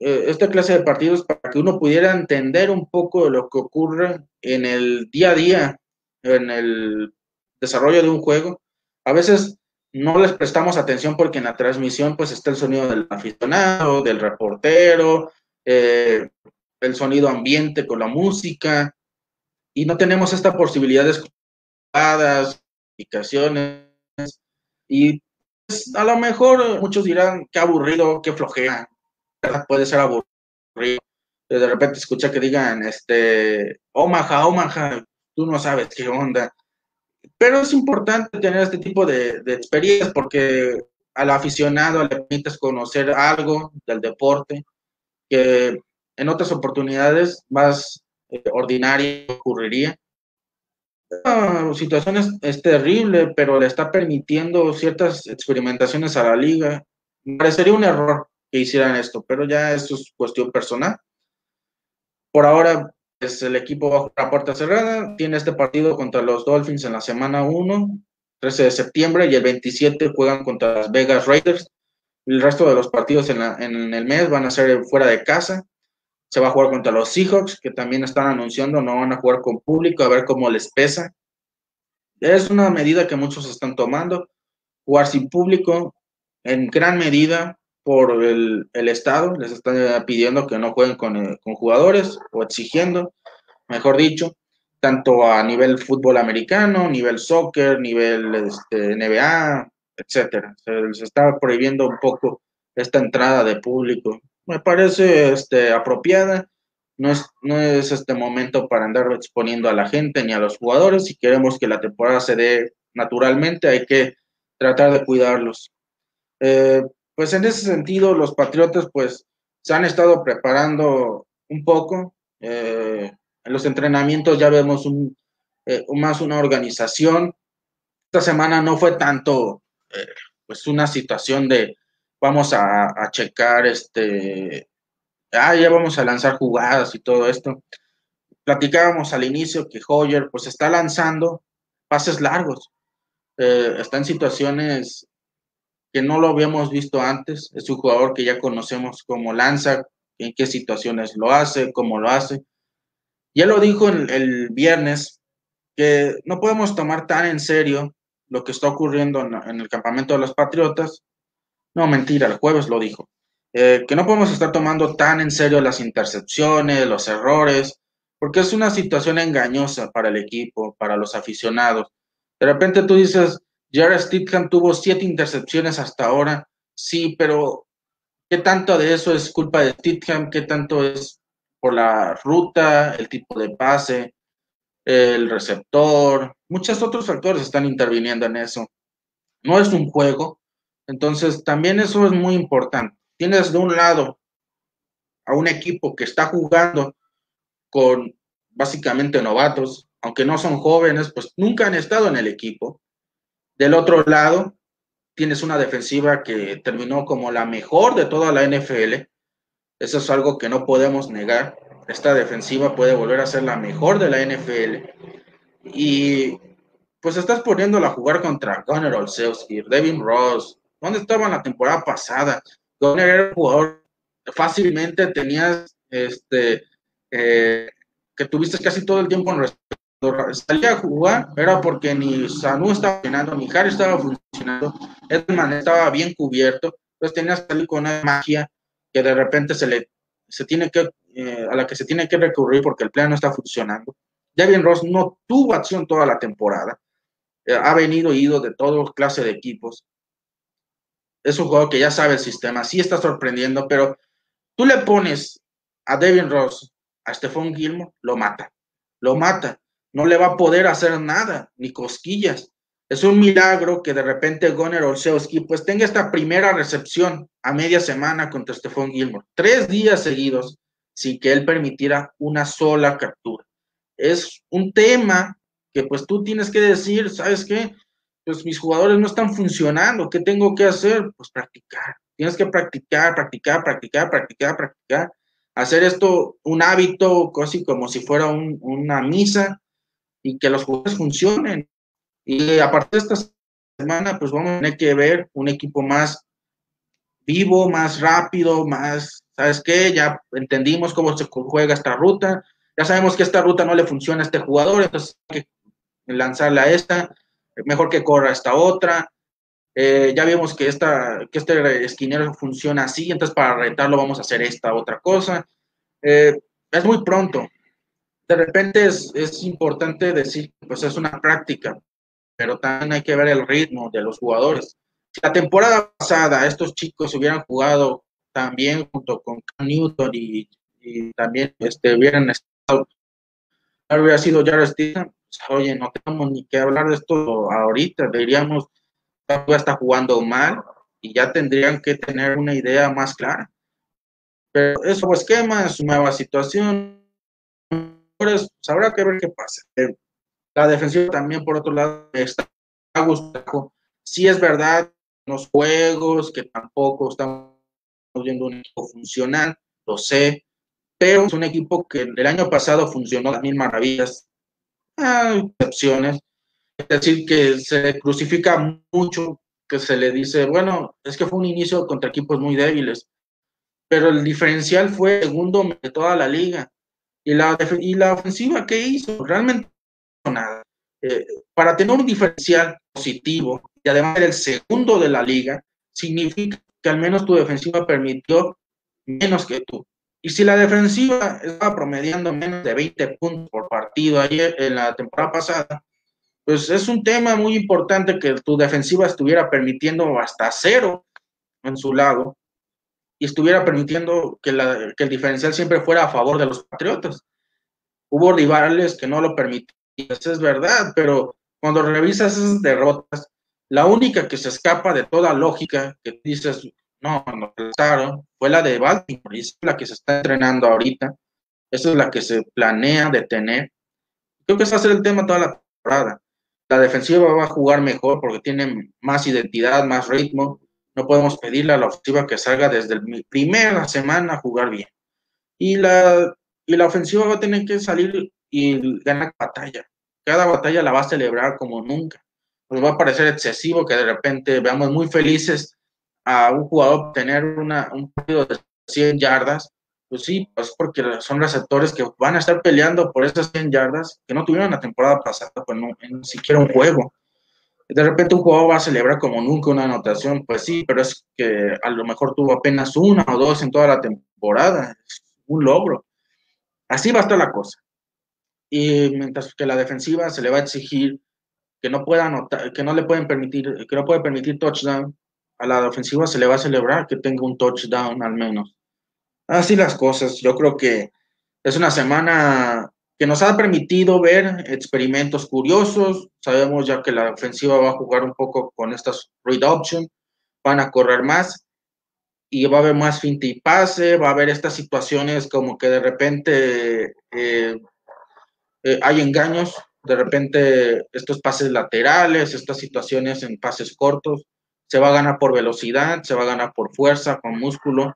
eh, esta clase de partidos para que uno pudiera entender un poco de lo que ocurre en el día a día, en el desarrollo de un juego. A veces no les prestamos atención porque en la transmisión pues está el sonido del aficionado, del reportero, eh, el sonido ambiente con la música y no tenemos esta posibilidad de escuchar explicaciones y pues, a lo mejor muchos dirán qué aburrido, qué flojera, puede ser aburrido. De repente escucha que digan, este, Omaha, Omaha, tú no sabes qué onda. Pero es importante tener este tipo de, experiencias porque al aficionado le permites conocer algo del deporte que en otras oportunidades más eh, ordinarias ocurriría. La situación es, es, terrible, pero le está permitiendo ciertas experimentaciones a la liga. Me parecería un error que hicieran esto, pero ya esto es cuestión personal. Por ahora, pues el equipo bajo la puerta cerrada tiene este partido contra los Dolphins en la semana 1, 13 de septiembre, y el 27 juegan contra las Vegas Raiders. El resto de los partidos en, en el mes van a ser fuera de casa. Se va a jugar contra los Seahawks, que también están anunciando, no van a jugar con público, a ver cómo les pesa. Es una medida que muchos están tomando. Jugar sin público, en gran medida, por el, Estado, les están pidiendo que no jueguen con, con, jugadores o exigiendo, mejor dicho, tanto a nivel fútbol americano, nivel soccer, nivel este, NBA, etcétera. Se les está prohibiendo un poco esta entrada de público. Me parece este, apropiada. No es, no es este momento para andar exponiendo a la gente ni a los jugadores. Si queremos que la temporada se dé naturalmente, hay que tratar de cuidarlos. Eh, pues en ese sentido los Patriotas pues se han estado preparando un poco. Eh, en los entrenamientos ya vemos un, eh, más una organización. Esta semana no fue tanto eh, pues una situación de vamos a, a, checar este, ah, ya vamos a lanzar jugadas y todo esto. Platicábamos al inicio que Hoyer pues está lanzando pases largos. está en situaciones que no lo habíamos visto antes. Es un jugador que ya conocemos cómo lanza, en qué situaciones lo hace, cómo lo hace. Ya lo dijo el, el viernes, que no podemos tomar tan en serio lo que está ocurriendo en, el campamento de los Patriotas, No, mentira, el jueves lo dijo. Eh, que no podemos estar tomando tan en serio las intercepciones, los errores, porque es una situación engañosa para el equipo, para los aficionados. De repente tú dices, Jared Stidham tuvo siete intercepciones hasta ahora, sí, pero ¿qué tanto de eso es culpa de Stidham? ¿Qué tanto es por la ruta, el tipo de pase, el receptor? Muchos otros factores están interviniendo en eso. No es un juego, entonces también eso es muy importante tienes de un lado a un equipo que está jugando con básicamente novatos, aunque no son jóvenes, pues nunca han estado en el equipo. Del otro lado, tienes una defensiva que terminó como la mejor de toda la NFL. Eso es algo que no podemos negar. Esta defensiva puede volver a ser la mejor de la NFL. Y pues estás poniéndola a jugar contra Gunnar Olszewski, Devin Ross. ¿Dónde estaban la temporada pasada? Donner era un jugador fácilmente tenías este eh, que tuviste casi todo el tiempo en salía a jugar era porque ni Sanu estaba funcionando, ni Harry estaba funcionando, Edman estaba bien cubierto, entonces tenías que salir con una magia que de repente se le se tiene que eh, a la que se tiene que recurrir porque el plan no está funcionando. Devin Ross no tuvo acción toda la temporada, eh, ha venido y ido de toda clase de equipos, es un juego que ya sabe el sistema, sí está sorprendiendo, pero tú le pones a Devin Ross, a Stephon Gilmore, lo mata, lo mata, no le va a poder hacer nada, ni cosquillas. Es un milagro que de repente Gunnar Olszewski pues tenga esta primera recepción a media semana contra Stephon Gilmore, tres días seguidos sin que él permitiera una sola captura. Es un tema que pues tú tienes que decir, ¿sabes qué? pues mis jugadores no están funcionando, ¿qué tengo que hacer? Pues practicar. Tienes que practicar, practicar, practicar, practicar, practicar. Hacer esto un hábito, casi como si fuera una misa y que los jugadores funcionen. Y a partir de esta semana, pues vamos a tener que ver un equipo más vivo, más rápido, más, ¿sabes qué? Ya entendimos cómo se juega esta ruta. Ya sabemos que esta ruta no le funciona a este jugador, entonces hay que lanzarla a esta mejor que corra esta otra. Eh, ya vimos que, esta, que este esquinero funciona así, entonces para retarlo vamos a hacer esta otra cosa. Eh, es muy pronto. De repente es, es importante decir pues es una práctica, pero también hay que ver el ritmo de los jugadores. La temporada pasada estos chicos hubieran jugado también junto con Newton y, también este, hubieran estado, hubiera sido Jared Stephen, oye, no tenemos ni que hablar de esto ahorita, diríamos, está jugando mal y ya tendrían que tener una idea más clara. Pero es nuevo esquema, es nueva situación, pues habrá que ver qué pasa. Eh, la defensiva también, por otro lado, está gustando. Sí es verdad, los juegos que tampoco estamos viendo un equipo funcional, lo sé, pero es un equipo que el año pasado funcionó a mil maravillas, hay excepciones. Es decir, que se crucifica mucho, que se le dice, bueno, es que fue un inicio contra equipos muy débiles, pero el diferencial fue segundo de toda la liga. Y la, y la ofensiva, ¿qué hizo? Realmente nada. Eh, para tener un diferencial positivo y además el segundo de la liga, significa que al menos tu defensiva permitió menos que tú. Y si la defensiva estaba promediando menos de 20 puntos por partido ayer en la temporada pasada, pues es un tema muy importante que tu defensiva estuviera permitiendo hasta cero en su lado y estuviera permitiendo que, el diferencial siempre fuera a favor de los Patriotas. Hubo rivales que no lo permitían, eso es verdad, pero cuando revisas esas derrotas, la única que se escapa de toda lógica, que dices, no, no claro, fue la de Baltimore, y es la que se está entrenando ahorita. Esa es la que se planea detener. Creo que ese va a ser el tema toda la temporada. La defensiva va a jugar mejor porque tiene más identidad, más ritmo. No podemos pedirle a la ofensiva que salga desde la primera semana a jugar bien. Y la, y la ofensiva va a tener que salir y ganar batalla. Cada batalla la va a celebrar como nunca. Nos va a parecer excesivo que de repente veamos muy felices a un jugador tener una, un partido de 100 yardas, pues sí, pues porque son receptores que van a estar peleando por esas 100 yardas que no tuvieron la temporada pasada, pues no, ni siquiera un juego. De repente un jugador va a celebrar como nunca una anotación, pues sí, pero es que a lo mejor tuvo apenas una o dos en toda la temporada, es un logro. Así va a estar la cosa. Y mientras que la defensiva se le va a exigir que no pueda anotar, que no le pueden permitir, que no puede permitir touchdown, a la ofensiva se le va a celebrar que tenga un touchdown al menos. Así las cosas. Yo creo que es una semana que nos ha permitido ver experimentos curiosos. Sabemos ya que la ofensiva va a jugar un poco con estas read van a correr más y va a haber más finta y pase, va a haber estas situaciones como que de repente eh, eh, hay engaños, de repente estos pases laterales, estas situaciones en pases cortos, se va a ganar por velocidad, se va a ganar por fuerza, con músculo,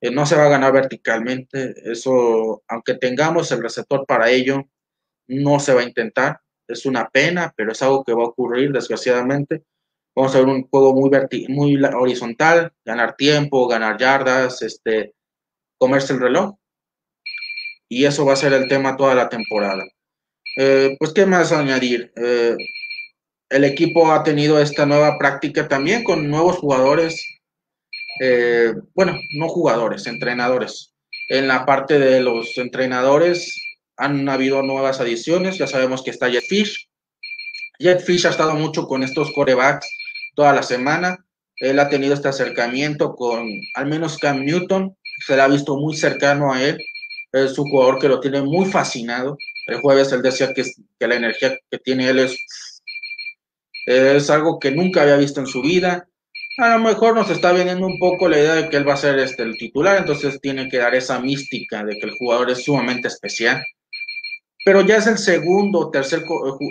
eh, no se va a ganar verticalmente, eso, aunque tengamos el receptor para ello, no se va a intentar, es una pena, pero es algo que va a ocurrir desgraciadamente. Vamos a ver un juego muy, muy horizontal, ganar tiempo, ganar yardas, este, comerse el reloj. Y eso va a ser el tema toda la temporada. Eh, pues, ¿qué más añadir? Eh, el equipo ha tenido esta nueva práctica también con nuevos jugadores, eh, bueno, no jugadores, entrenadores. En la parte de los entrenadores han habido nuevas adiciones, ya sabemos que está Jet Fish. Jet Fish ha estado mucho con estos corebacks toda la semana. Él ha tenido este acercamiento con al menos Cam Newton, se le ha visto muy cercano a él. Es un jugador que lo tiene muy fascinado. El jueves él decía que, que la energía que tiene él es, es algo que nunca había visto en su vida. A lo mejor nos está vendiendo un poco la idea de que él va a ser este, el titular, entonces tiene que dar esa mística de que el jugador es sumamente especial. Pero ya es el segundo o tercer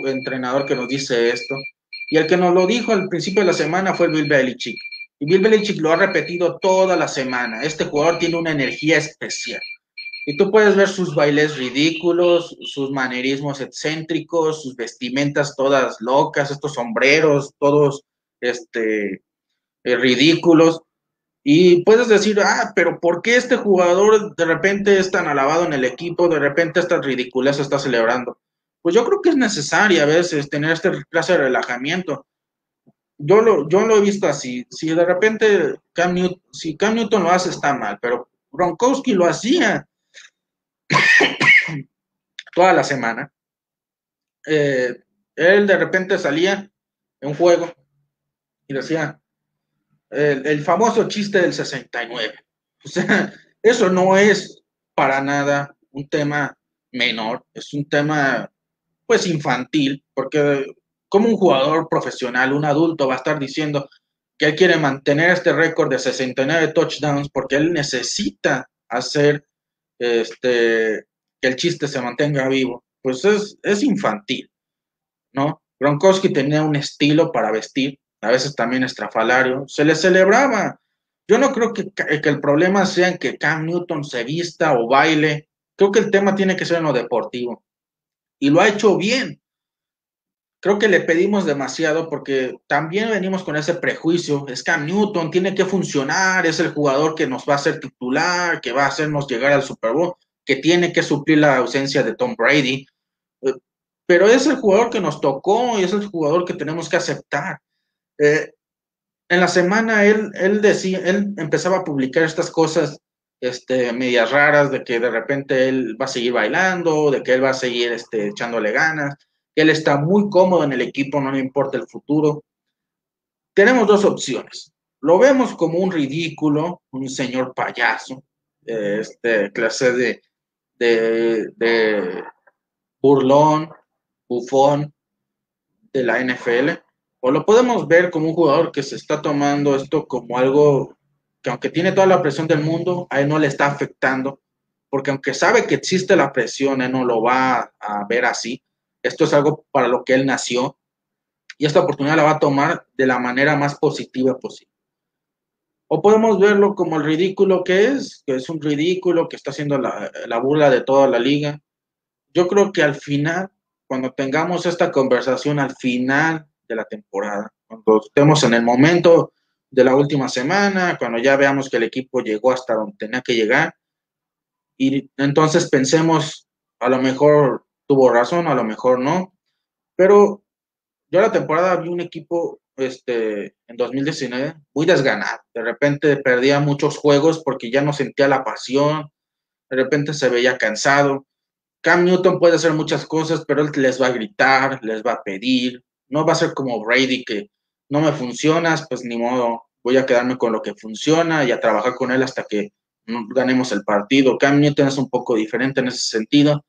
entrenador que nos dice esto. Y el que nos lo dijo al principio de la semana fue Bill Belichick. Y Bill Belichick lo ha repetido toda la semana. Este jugador tiene una energía especial. Y tú puedes ver sus bailes ridículos, sus manerismos excéntricos, sus vestimentas todas locas, estos sombreros, todos este, eh, ridículos. Y puedes decir, ah, pero ¿por qué este jugador de repente es tan alabado en el equipo, de repente esta ridiculez está celebrando? Pues yo creo que es necesario a veces tener este clase de relajamiento. Yo lo, yo lo he visto así. Si de repente Cam Newton, si Cam Newton lo hace, está mal, pero Gronkowski lo hacía toda la semana. Eh, él de repente salía en un juego y decía el, famoso chiste del 69. O sea, eso no es para nada un tema menor, es un tema pues infantil, porque como un jugador profesional, un adulto va a estar diciendo que él quiere mantener este récord de 69 touchdowns porque él necesita hacer este, que el chiste se mantenga vivo, pues es, es infantil, ¿no? Gronkowski tenía un estilo para vestir, a veces también estrafalario, se le celebraba. Yo no creo que, el problema sea en que Cam Newton se vista o baile, creo que el tema tiene que ser en lo deportivo. Y lo ha hecho bien. Creo que le pedimos demasiado porque también venimos con ese prejuicio. Es Cam Newton, tiene que funcionar, es el jugador que nos va a hacer titular, que va a hacernos llegar al Super Bowl, que tiene que suplir la ausencia de Tom Brady. Eh, pero es el jugador que nos tocó y es el jugador que tenemos que aceptar. Eh, en la semana él, él decía, él empezaba a publicar estas cosas este, medias raras de que de repente él va a seguir bailando, de que él va a seguir este, echándole ganas él está muy cómodo en el equipo, no le importa el futuro. Tenemos dos opciones. Lo vemos como un ridículo, un señor payaso, este clase de, de, de burlón, bufón de la NFL, o lo podemos ver como un jugador que se está tomando esto como algo que aunque tiene toda la presión del mundo, a él no le está afectando, porque aunque sabe que existe la presión, él no lo va a ver así, esto es algo para lo que él nació y esta oportunidad la va a tomar de la manera más positiva posible. O podemos verlo como el ridículo que es, que es un ridículo que está haciendo la, la burla de toda la liga. Yo creo que al final, cuando tengamos esta conversación al final de la temporada, cuando estemos en el momento de la última semana, cuando ya veamos que el equipo llegó hasta donde tenía que llegar, y entonces pensemos a lo mejor tuvo razón, a lo mejor no, pero yo la temporada vi un equipo este, en 2019 muy desganado. De repente perdía muchos juegos porque ya no sentía la pasión, de repente se veía cansado. Cam Newton puede hacer muchas cosas, pero él les va a gritar, les va a pedir. No va a ser como Brady que no me funcionas, pues ni modo, voy a quedarme con lo que funciona y a trabajar con él hasta que ganemos el partido. Cam Newton es un poco diferente en ese sentido.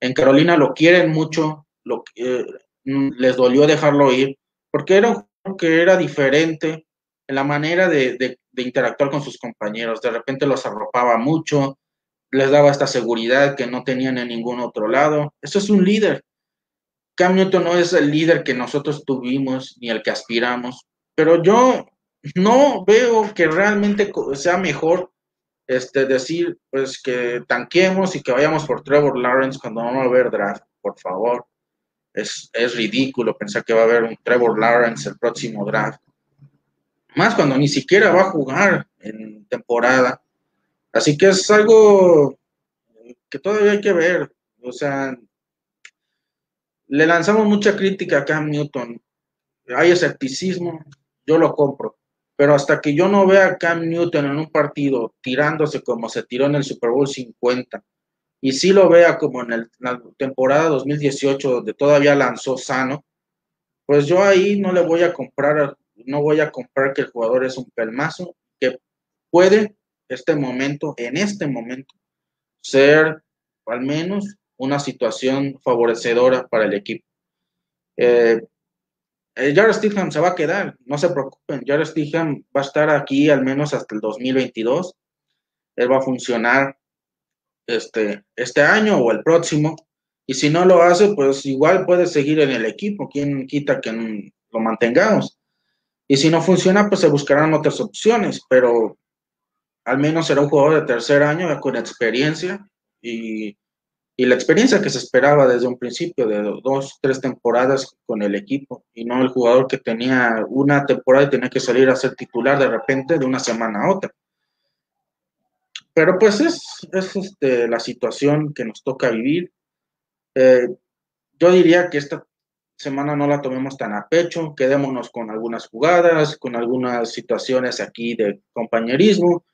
En Carolina lo quieren mucho, lo, eh, les dolió dejarlo ir, porque era un que era diferente en la manera de, de, interactuar con sus compañeros. De repente los arropaba mucho, les daba esta seguridad que no tenían en ningún otro lado. Eso es un líder. Cam Newton no es el líder que nosotros tuvimos ni el que aspiramos, pero yo no veo que realmente sea mejor este, decir pues que tanquemos y que vayamos por Trevor Lawrence cuando no va a haber draft, por favor. Es, es ridículo pensar que va a haber un Trevor Lawrence el próximo draft. Más cuando ni siquiera va a jugar en temporada. Así que es algo que todavía hay que ver. O sea, le lanzamos mucha crítica a Cam Newton. Hay escepticismo, yo lo compro. Pero hasta que yo no vea a Cam Newton en un partido tirándose como se tiró en el Super Bowl 50, y si lo vea como en, la temporada 2018, donde todavía lanzó sano, pues yo ahí no le voy a comprar, no voy a comprar que el jugador es un pelmazo, que puede este momento, en este momento, ser al menos una situación favorecedora para el equipo. Eh, eh, Jared Stidham se va a quedar, no se preocupen, Jared Stidham va a estar aquí al menos hasta el 2022, él va a funcionar este, este año o el próximo, y si no lo hace, pues igual puede seguir en el equipo, quien quita que lo mantengamos. Y si no funciona, pues se buscarán otras opciones, pero al menos será un jugador de tercer año con experiencia y, y, la experiencia que se esperaba desde un principio, de dos, tres temporadas con el equipo, y no el jugador que tenía una temporada y tenía que salir a ser titular de repente de una semana a otra. Pero pues es, es este, la situación que nos toca vivir. Eh, yo diría que esta semana no la tomemos tan a pecho, quedémonos con algunas jugadas, con algunas situaciones aquí de compañerismo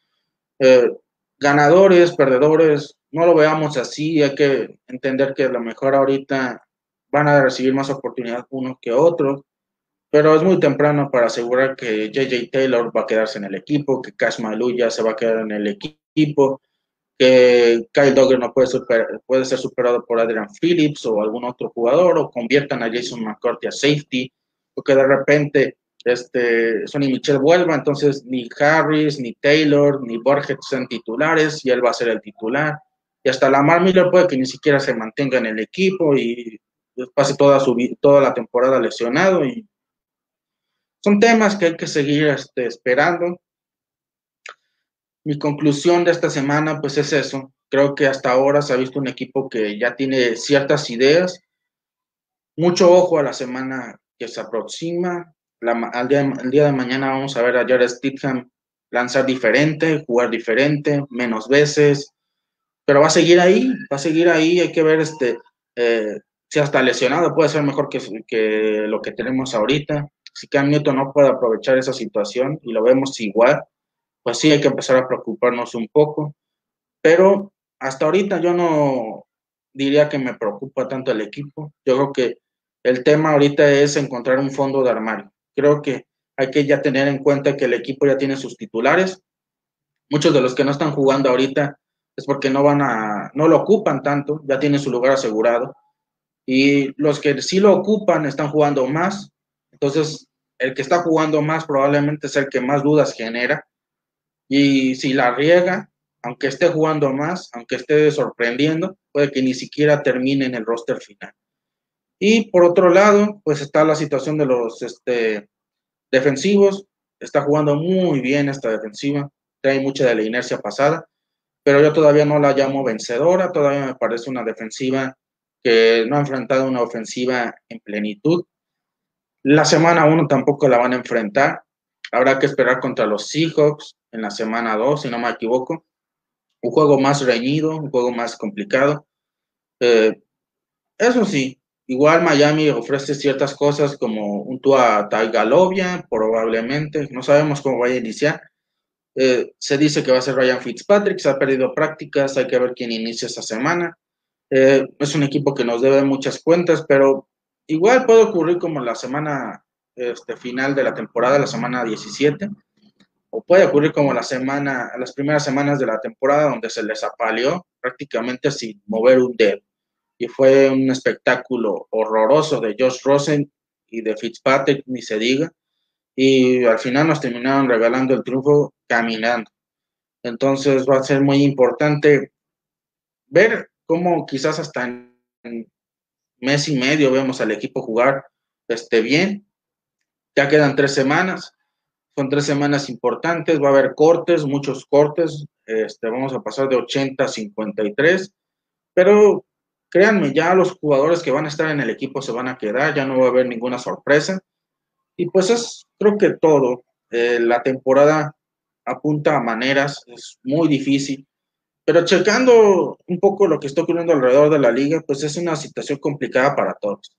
eh, ganadores, perdedores, no lo veamos así, hay que entender que a lo mejor ahorita van a recibir más oportunidad uno que otro, pero es muy temprano para asegurar que JJ Taylor va a quedarse en el equipo, que Cash Malu ya se va a quedar en el equipo, que Kyle Dogger no puede, ser superado por Adrian Phillips o algún otro jugador, o conviertan a Jason McCarthy a safety, o que de repente este, Sonny Michel vuelva, entonces ni Harris, ni Taylor, ni Borges sean titulares y él va a ser el titular. Y hasta Lamar Miller puede que ni siquiera se mantenga en el equipo y pase toda, su, toda la temporada lesionado. Son temas que hay que seguir este, esperando. Mi conclusión de esta semana, pues es eso. Creo que hasta ahora se ha visto un equipo que ya tiene ciertas ideas. Mucho ojo a la semana que se aproxima al día, el día de mañana vamos a ver a Jared Stidham lanzar diferente, jugar diferente, menos veces, pero va a seguir ahí, va a seguir ahí, hay que ver este, eh, si hasta lesionado puede ser mejor que, que, lo que tenemos ahorita. Si Cam Newton no puede aprovechar esa situación y lo vemos igual, pues sí hay que empezar a preocuparnos un poco, pero hasta ahorita yo no diría que me preocupa tanto el equipo, yo creo que el tema ahorita es encontrar un fondo de armario creo que hay que ya tener en cuenta que el equipo ya tiene sus titulares. Muchos de los que no están jugando ahorita es porque no van a, no lo ocupan tanto, ya tienen su lugar asegurado. Y los que sí lo ocupan están jugando más. Entonces, el que está jugando más probablemente es el que más dudas genera. Y si la riega, aunque esté jugando más, aunque esté sorprendiendo, puede que ni siquiera termine en el roster final. Y por otro lado, pues está la situación de los este, defensivos. Está jugando muy bien esta defensiva. Trae mucha de la inercia pasada, pero yo todavía no la llamo vencedora. Todavía me parece una defensiva que no ha enfrentado una ofensiva en plenitud. La semana 1 tampoco la van a enfrentar. Habrá que esperar contra los Seahawks en la semana 2, si no me equivoco. Un juego más reñido, un juego más complicado. Eh, eso sí, igual Miami ofrece ciertas cosas como un Tua Taigalovia, probablemente, no sabemos cómo vaya a iniciar. Eh, se dice que va a ser Ryan Fitzpatrick, se ha perdido prácticas, hay que ver quién inicia esta semana. Eh, es un equipo que nos debe muchas cuentas, pero igual puede ocurrir como la semana este, final de la temporada, la semana 17, o puede ocurrir como la semana, las primeras semanas de la temporada donde se les apaleó prácticamente sin mover un dedo. Y fue un espectáculo horroroso de Josh Rosen y de Fitzpatrick, ni se diga. Y al final nos terminaron regalando el triunfo caminando. Entonces va a ser muy importante ver cómo quizás hasta en mes y medio vemos al equipo jugar este, bien. Ya quedan tres semanas son tres semanas importantes, va a haber cortes, muchos cortes, este, vamos a pasar de 80 a 53, pero créanme, ya los jugadores que van a estar en el equipo se van a quedar, ya no va a haber ninguna sorpresa. Y pues es, creo que todo. Eh, la temporada apunta a maneras, es muy difícil, pero checando un poco lo que está ocurriendo alrededor de la liga, pues es una situación complicada para todos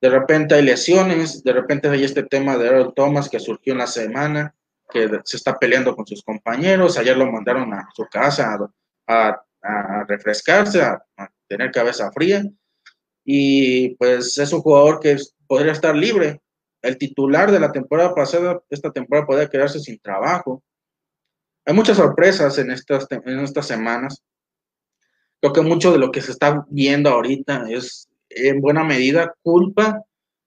de repente hay lesiones, de repente hay este tema de Earl Thomas que surgió en la semana, que se está peleando con sus compañeros, ayer lo mandaron a su casa a, refrescarse, a, tener cabeza fría, y pues es un jugador que podría estar libre. El titular de la temporada pasada, esta temporada podría quedarse sin trabajo. Hay muchas sorpresas en estas, en estas semanas. Creo que mucho de lo que se está viendo ahorita es en buena medida culpa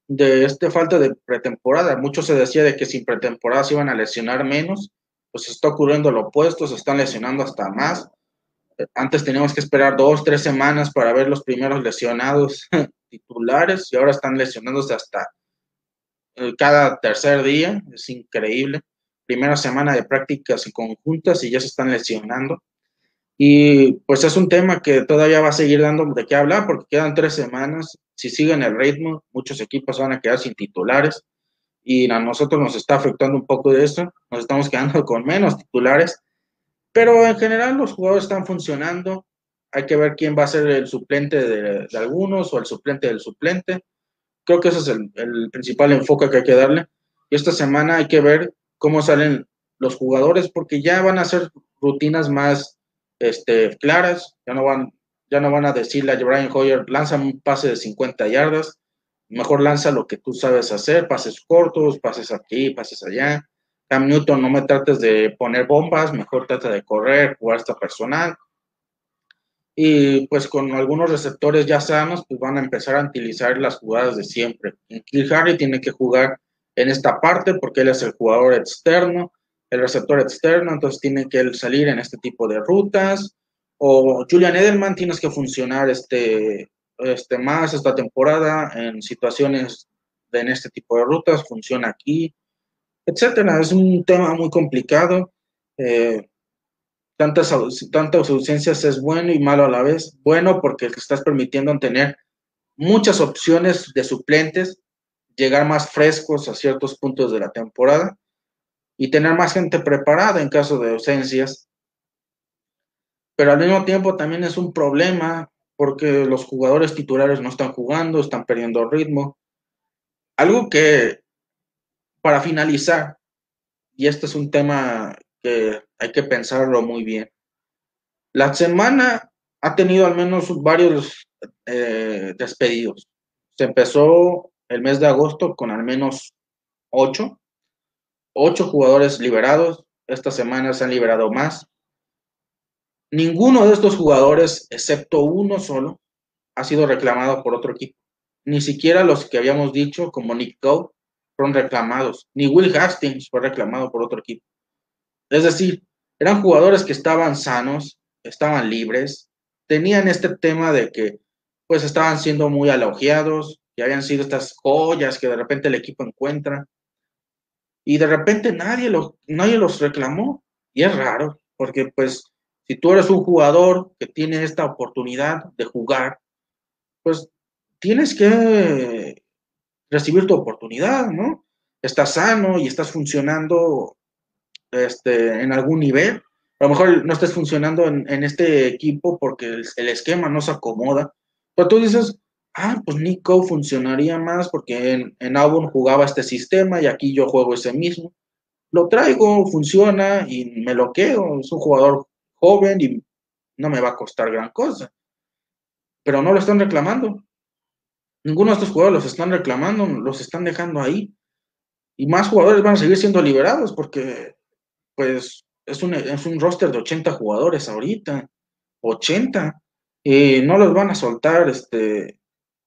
de esta falta de pretemporada. Mucho se decía de que sin pretemporada se iban a lesionar menos, pues está ocurriendo lo opuesto, se están lesionando hasta más. Antes teníamos que esperar dos, tres semanas para ver los primeros lesionados titulares y ahora están lesionándose hasta eh, cada tercer día, es increíble. Primera semana de prácticas conjuntas y ya se están lesionando. Y pues es un tema que todavía va a seguir dando de qué hablar porque quedan tres semanas. Si siguen el ritmo, muchos equipos van a quedar sin titulares y a nosotros nos está afectando un poco de eso. Nos estamos quedando con menos titulares, pero en general los jugadores están funcionando. Hay que ver quién va a ser el suplente de, algunos o el suplente del suplente. Creo que ese es el, principal enfoque que hay que darle. Y esta semana hay que ver cómo salen los jugadores porque ya van a ser rutinas más este, claras, ya no van, ya no van a decirle a Brian Hoyer, lanza un pase de 50 yardas, mejor lanza lo que tú sabes hacer, pases cortos, pases aquí, pases allá. Newton, no me trates de poner bombas, mejor trata de correr, jugar hasta personal. Y pues con algunos receptores ya sanos, pues van a empezar a utilizar las jugadas de siempre. Kill Harry tiene que jugar en esta parte porque él es el jugador externo el receptor externo, entonces tiene que salir en este tipo de rutas. O Julian Edelman tienes que funcionar este, este más esta temporada en situaciones de, en este tipo de rutas, funciona aquí, etcétera. Es un tema muy complicado. Eh, tantas, tantas ausencias es bueno y malo a la vez. Bueno porque estás permitiendo tener muchas opciones de suplentes, llegar más frescos a ciertos puntos de la temporada y tener más gente preparada en caso de ausencias. Pero al mismo tiempo también es un problema porque los jugadores titulares no están jugando, están perdiendo ritmo. Algo que, para finalizar, y este es un tema que hay que pensarlo muy bien, la semana ha tenido al menos varios eh, despedidos. Se empezó el mes de agosto con al menos ocho ocho jugadores liberados. Esta semana se han liberado más. Ninguno de estos jugadores, excepto uno solo, ha sido reclamado por otro equipo. Ni siquiera los que habíamos dicho, como Nick Cole, fueron reclamados. Ni Will Hastings fue reclamado por otro equipo. Es decir, eran jugadores que estaban sanos, estaban libres, tenían este tema de que pues estaban siendo muy elogiados, y habían sido estas joyas que de repente el equipo encuentra y de repente nadie, lo, nadie los reclamó. Y es raro, porque pues si tú eres un jugador que tiene esta oportunidad de jugar, pues tienes que recibir tu oportunidad, ¿no? Estás sano y estás funcionando este, en algún nivel. A lo mejor no estés funcionando en, este equipo porque el, el, esquema no se acomoda. Pero tú dices, ah, pues Nico funcionaría más porque en, en Auburn jugaba este sistema y aquí yo juego ese mismo. Lo traigo, funciona y me lo quedo. Es un jugador joven y no me va a costar gran cosa. Pero no lo están reclamando. Ninguno de estos jugadores los están reclamando, los están dejando ahí. Y más jugadores van a seguir siendo liberados porque, pues, es un, es un roster de 80 jugadores ahorita. 80. Y no los van a soltar este,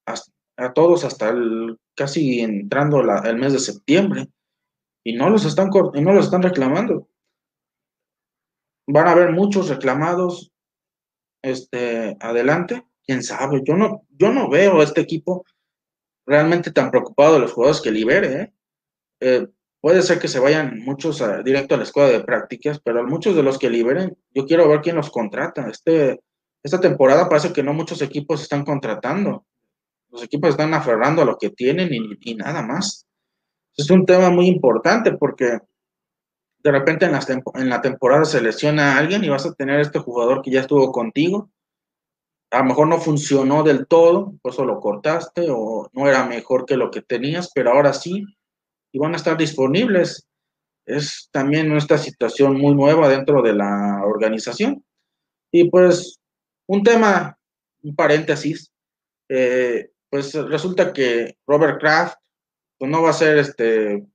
a, todos hasta el, casi entrando el mes de septiembre. Y no los están, no los están reclamando. Van a haber muchos reclamados este, adelante quién sabe, yo no, yo no veo a este equipo realmente tan preocupado de los jugadores que libere. ¿eh? Eh, puede ser que se vayan muchos directo a la escuela de prácticas, pero muchos de los que liberen, yo quiero ver quién los contrata. Este, esta temporada parece que no muchos equipos están contratando. Los equipos están aferrando a lo que tienen y, nada más. Es un tema muy importante porque de repente en, en la temporada se lesiona a alguien y vas a tener este jugador que ya estuvo contigo a lo mejor no funcionó del todo, por eso lo cortaste o no era mejor que lo que tenías, pero ahora sí, y van a estar disponibles. Es también esta situación muy nueva dentro de la organización. Y pues un tema, un paréntesis, eh, pues resulta que Robert Kraft pues no va a ser este,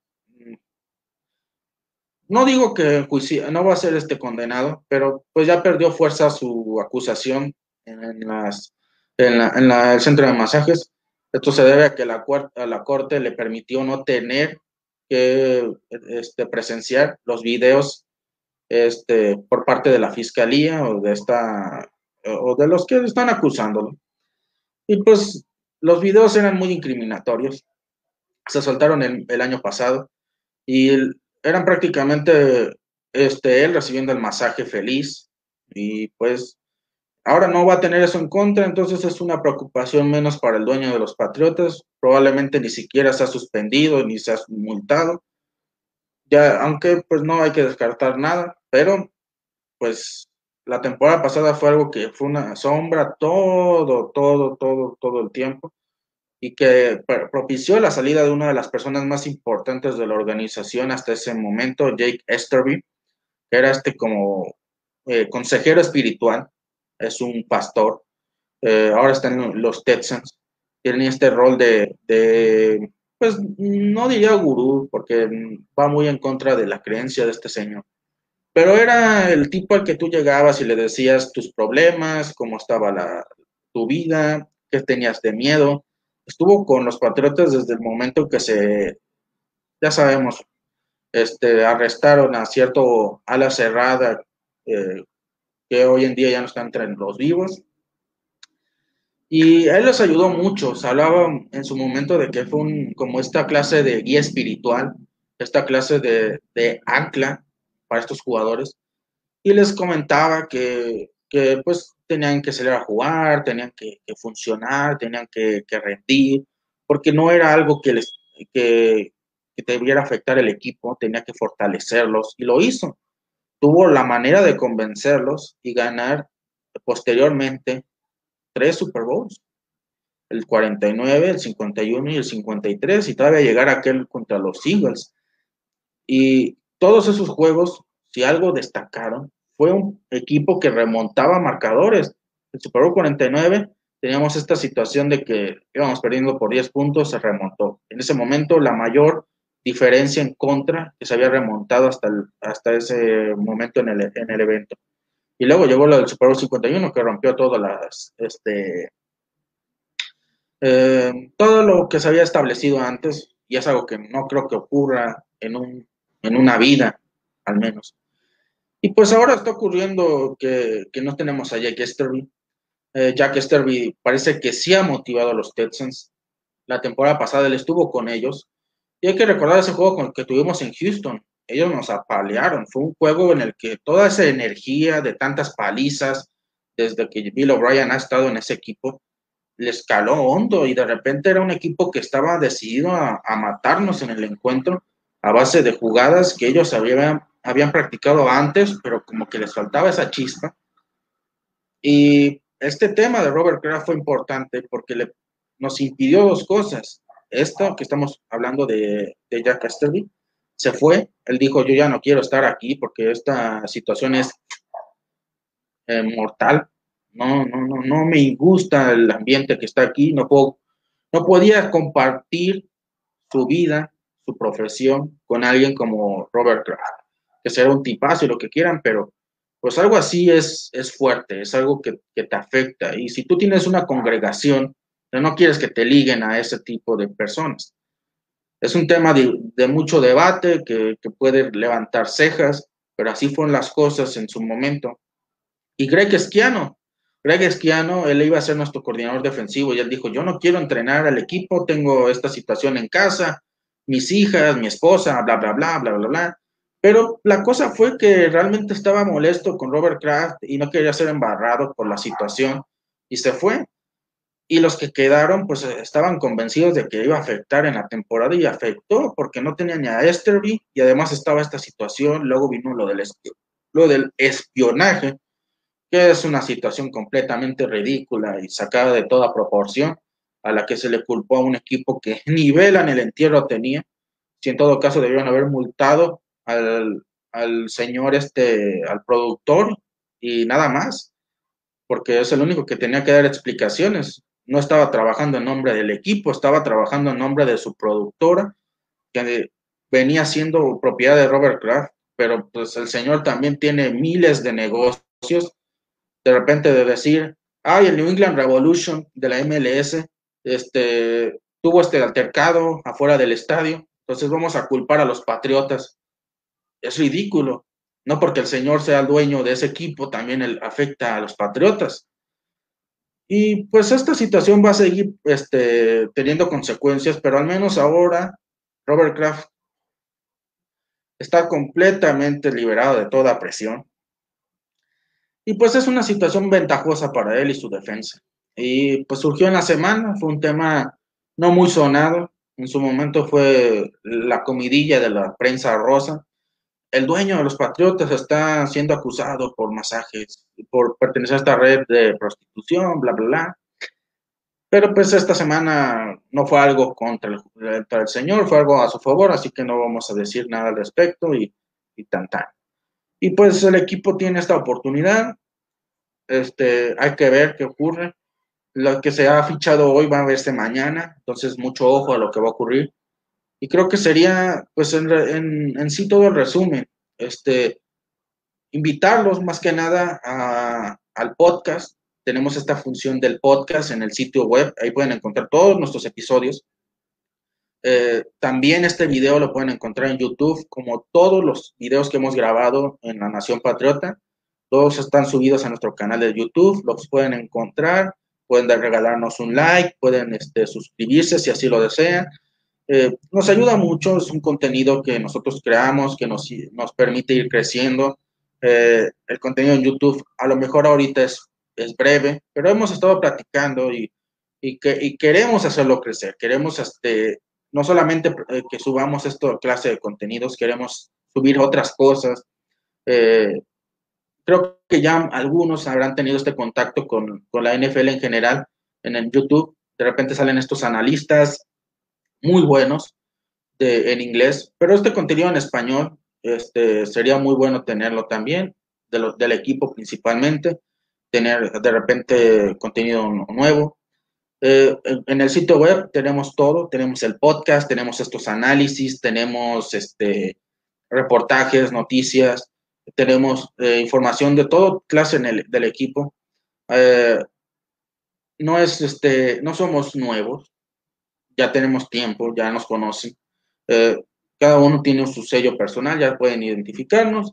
no digo que no va a ser este condenado, pero pues ya perdió fuerza su acusación en, las, en, la, el centro de masajes. Esto se debe a que la, la corte le permitió no tener que este, presenciar los videos este, por parte de la fiscalía o de esta o de los que están acusándolo. Y pues los videos eran muy incriminatorios. Se soltaron el, el año pasado y eran prácticamente este, él recibiendo el masaje feliz y pues Ahora no va a tener eso en contra, entonces es una preocupación menos para el dueño de los Patriotas. Probablemente ni siquiera se ha suspendido ni se ha multado. Ya, aunque pues no hay que descartar nada, pero pues la temporada pasada fue algo que fue una sombra todo, todo, todo, todo el tiempo y que propició la salida de una de las personas más importantes de la organización hasta ese momento, Jake Esterby, que era este como eh, consejero espiritual es un pastor, eh, ahora está en los Texans, tiene este rol de, pues no diría gurú, porque va muy en contra de la creencia de este señor, pero era el tipo al que tú llegabas y le decías tus problemas, cómo estaba la, tu vida, qué tenías de miedo. Estuvo con los patriotas desde el momento que se, ya sabemos, este, arrestaron a cierto ala cerrada eh, que hoy en día ya no están entre los vivos. Y él les ayudó mucho, se hablaba en su momento de que fue como esta clase de guía espiritual, esta clase de, ancla para estos jugadores. Y les comentaba que, que, pues tenían que salir a jugar, tenían que, funcionar, tenían que, que, rendir, porque no era algo que les que, que debiera afectar el equipo, tenía que fortalecerlos y lo hizo tuvo la manera de convencerlos y ganar posteriormente tres Super Bowls, el 49, el 51 y el 53, y todavía llegar aquel contra los Eagles. Y todos esos juegos, si algo destacaron, fue un equipo que remontaba marcadores. El Super Bowl 49 teníamos esta situación de que íbamos perdiendo por 10 puntos, se remontó. En ese momento la mayor diferencia en contra que se había remontado hasta, hasta ese momento en el, en el evento. Y luego llegó lo del Super Bowl 51 que rompió todas las, este, eh, todo lo que se había establecido antes y es algo que no creo que ocurra en, un, en una vida, al menos. Y pues ahora está ocurriendo que, que no tenemos a Jack Esterby. Eh, Jack Esterby parece que sí ha motivado a los Texans. La temporada pasada él estuvo con ellos y hay que recordar ese juego que tuvimos en Houston. Ellos nos apalearon. Fue un juego en el que toda esa energía de tantas palizas, desde que Bill O'Brien ha estado en ese equipo, les caló hondo y de repente era un equipo que estaba decidido a, matarnos en el encuentro a base de jugadas que ellos habían, habían practicado antes, pero como que les faltaba esa chispa. Y este tema de Robert Kraft fue importante porque le nos impidió dos cosas. Esto que estamos hablando de, Jack Casterby, se fue, él dijo, yo ya no quiero estar aquí porque esta situación es eh, mortal, no, no, no, no me gusta el ambiente que está aquí, no puedo, no podía compartir su vida, su profesión con alguien como Robert Kraft, que será un tipazo y lo que quieran, pero pues algo así es, es fuerte, es algo que, te afecta. Y si tú tienes una congregación, no quieres que te liguen a ese tipo de personas. Es un tema de, mucho debate que, que, puede levantar cejas, pero así fueron las cosas en su momento. Y Greg Esquiano, Greg Esquiano, él iba a ser nuestro coordinador defensivo y él dijo, yo no quiero entrenar al equipo, tengo esta situación en casa, mis hijas, mi esposa, bla, bla, bla, bla, bla, bla. Pero la cosa fue que realmente estaba molesto con Robert Kraft y no quería ser embarrado por la situación y se fue. Y los que quedaron, pues estaban convencidos de que iba a afectar en la temporada y afectó porque no tenía ni a Esterby y además estaba esta situación. Luego vino lo del, lo del espionaje, que es una situación completamente ridícula y sacada de toda proporción a la que se le culpó a un equipo que ni vela en el entierro tenía. Si en todo caso debieron haber multado al, al señor, este, al productor y nada más, porque es el único que tenía que dar explicaciones. No estaba trabajando en nombre del equipo, estaba trabajando en nombre de su productora, que venía siendo propiedad de Robert Kraft, pero pues el señor también tiene miles de negocios de repente de decir, ay, el New England Revolution de la MLS este, tuvo este altercado afuera del estadio, entonces vamos a culpar a los patriotas. Es ridículo, no porque el señor sea el dueño de ese equipo, también afecta a los patriotas. Y pues esta situación va a seguir este, teniendo consecuencias, pero al menos ahora Robert Kraft está completamente liberado de toda presión. Y pues es una situación ventajosa para él y su defensa. Y pues surgió en la semana, fue un tema no muy sonado, en su momento fue la comidilla de la prensa rosa. El dueño de los Patriotas está siendo acusado por masajes, por pertenecer a esta red de prostitución, bla, bla, bla. Pero pues esta semana no fue algo contra el, señor, fue algo a su favor, así que no vamos a decir nada al respecto y, y tan tan. Y pues el equipo tiene esta oportunidad. Este, hay que ver qué ocurre. Lo que se ha fichado hoy va a verse mañana, entonces mucho ojo a lo que va a ocurrir. Y creo que sería, pues en, en, sí todo el resumen, este, invitarlos más que nada a, al podcast. Tenemos esta función del podcast en el sitio web, ahí pueden encontrar todos nuestros episodios. Eh, también este video lo pueden encontrar en YouTube, como todos los videos que hemos grabado en La Nación Patriota. Todos están subidos a nuestro canal de YouTube, los pueden encontrar, pueden regalarnos un like, pueden este, suscribirse si así lo desean. Eh, nos ayuda mucho, es un contenido que nosotros creamos, que nos, nos permite ir creciendo. Eh, el contenido en YouTube a lo mejor ahorita es, es breve, pero hemos estado platicando y, y, que, y queremos hacerlo crecer, queremos este, no solamente eh, que subamos esta clase de contenidos, queremos subir otras cosas. Creo que ya algunos habrán tenido este contacto con, la NFL en general en el YouTube. De repente salen estos analistas muy buenos en inglés, pero este contenido en español este, sería muy bueno tenerlo también, de del equipo principalmente, tener de repente contenido nuevo. Eh, en el sitio web tenemos todo, tenemos el podcast, tenemos estos análisis, tenemos este, reportajes, noticias, tenemos eh, información de todo clase del equipo. Eh, no es este, no somos nuevos, ya tenemos tiempo, ya nos conocen. cada uno tiene su sello personal, ya pueden identificarnos,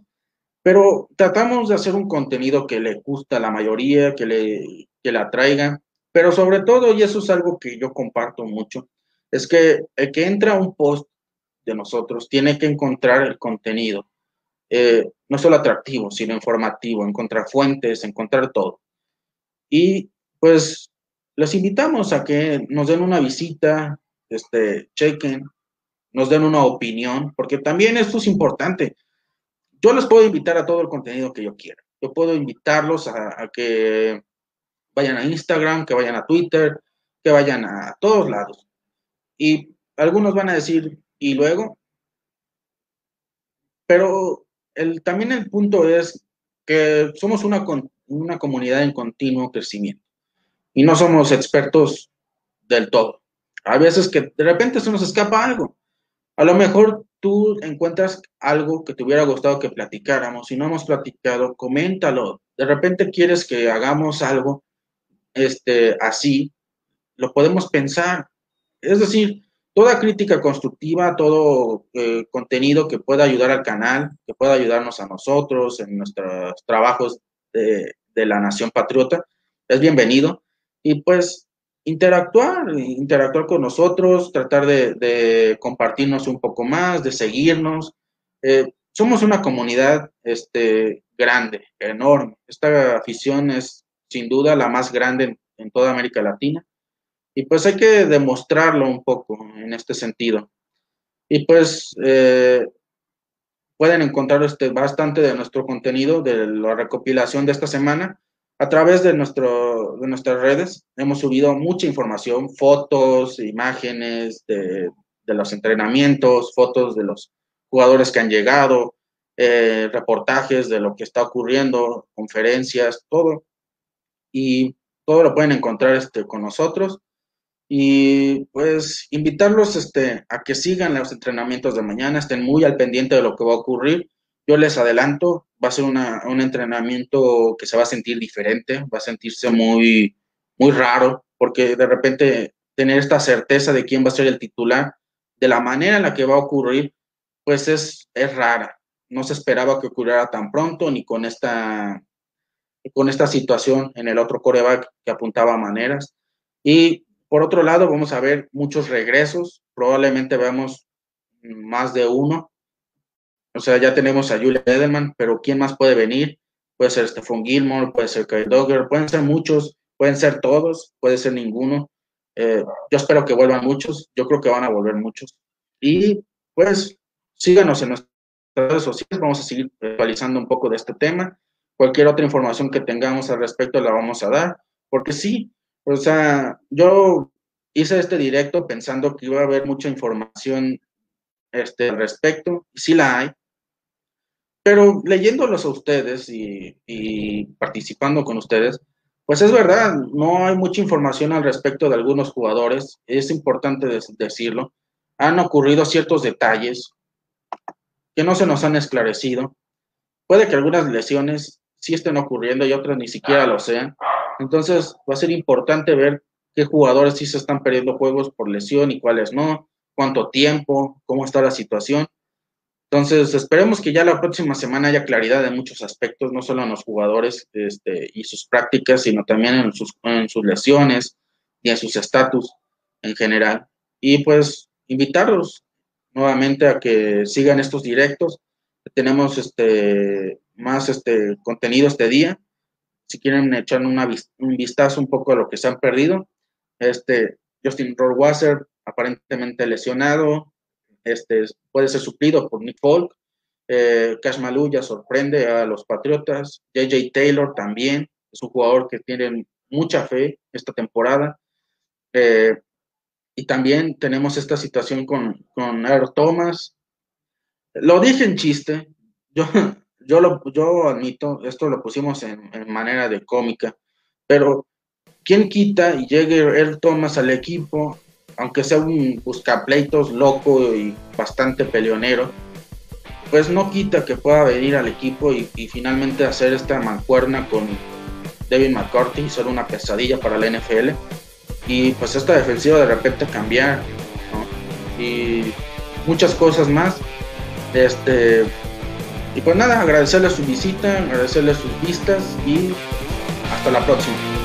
pero tratamos de hacer un contenido que le gusta a la mayoría, que le, que le atraiga pero sobre todo, y eso es algo que yo comparto mucho, es que el que entra a un post de nosotros tiene que encontrar el contenido, eh, no solo atractivo, sino informativo, encontrar fuentes, encontrar todo. Y pues les invitamos a que nos den una visita, este, chequen, nos den una opinión, porque también esto es importante. Yo les puedo invitar a todo el contenido que yo quiera. Yo puedo invitarlos a que vayan a Instagram, que vayan a Twitter, que vayan a todos lados. Y algunos van a decir, ¿y luego? Pero el, también el punto es que somos una, una comunidad en continuo crecimiento y no somos expertos del todo. A veces que de repente se nos escapa algo. A lo mejor tú encuentras algo que te hubiera gustado que platicáramos. Si no hemos platicado, coméntalo. De repente quieres que hagamos algo este, así, lo podemos pensar. Es decir, toda crítica constructiva, todo eh, contenido que pueda ayudar al canal, que pueda ayudarnos a nosotros en nuestros trabajos de, de la Nación Patriota, es bienvenido. Y pues interactuar, interactuar con nosotros, tratar de, compartirnos un poco más, de seguirnos. Eh, somos una comunidad este, grande, enorme. Esta afición es sin duda la más grande en, toda América Latina. Y pues hay que demostrarlo un poco en este sentido. Y pues eh, pueden encontrar este, bastante de nuestro contenido, de la recopilación de esta semana, a través de, nuestro, de nuestras redes hemos subido mucha información, fotos, imágenes de, los entrenamientos, fotos de los jugadores que han llegado, eh, reportajes de lo que está ocurriendo, conferencias, todo. Y todo lo pueden encontrar este, con nosotros. Y pues invitarlos este, a que sigan los entrenamientos de mañana, estén muy al pendiente de lo que va a ocurrir. Yo les adelanto, va a ser un entrenamiento que se va a sentir diferente, va a sentirse muy, muy raro, porque de repente tener esta certeza de quién va a ser el titular, de la manera en la que va a ocurrir, pues es, es rara. No se esperaba que ocurriera tan pronto, ni con esta, con esta situación en el otro coreback que apuntaba a maneras. Y por otro lado, vamos a ver muchos regresos, probablemente veamos más de uno o sea, ya tenemos a Julia Edelman, pero ¿quién más puede venir? Puede ser Stephon Gilmore, puede ser Kyle Dogger, pueden ser muchos, pueden ser todos, puede ser ninguno. Eh, yo espero que vuelvan muchos, yo creo que van a volver muchos. Y pues síganos en nuestras redes sociales, vamos a seguir actualizando un poco de este tema. Cualquier otra información que tengamos al respecto la vamos a dar, porque sí, o sea, yo hice este directo pensando que iba a haber mucha información este, al respecto, y sí la hay, pero leyéndolos a ustedes y, participando con ustedes, pues es verdad, no hay mucha información al respecto de algunos jugadores, es importante decirlo. Han ocurrido ciertos detalles que no se nos han esclarecido. Puede que algunas lesiones sí estén ocurriendo y otras ni siquiera lo sean. Entonces va a ser importante ver qué jugadores sí se están perdiendo juegos por lesión y cuáles no, cuánto tiempo, cómo está la situación. Entonces, esperemos que ya la próxima semana haya claridad en muchos aspectos, no solo en los jugadores este, y sus prácticas, sino también en sus, lesiones y en sus estatus en general. Y pues invitarlos nuevamente a que sigan estos directos. Tenemos este, más este, contenido este día. Si quieren echar una, un vistazo un poco a lo que se han perdido. Este, Justin Rohrwasser aparentemente lesionado, este, puede ser suplido por Nick Folk. Eh, Cash Malu ya sorprende a los Patriotas. JJ Taylor también es un jugador que tiene mucha fe esta temporada. Eh, y también tenemos esta situación con, con Earl Thomas. Lo dije en chiste, yo, yo, lo, yo admito, esto lo pusimos en, en manera de cómica, pero ¿quién quita y llegue Earl Thomas al equipo aunque sea un buscapleitos loco y bastante peleonero, pues no quita que pueda venir al equipo y, finalmente hacer esta mancuerna con David McCarthy y ser una pesadilla para la NFL. Y pues esta defensiva de repente cambiar, Y muchas cosas más. Este, y pues nada, agradecerle su visita, agradecerle sus vistas y hasta la próxima.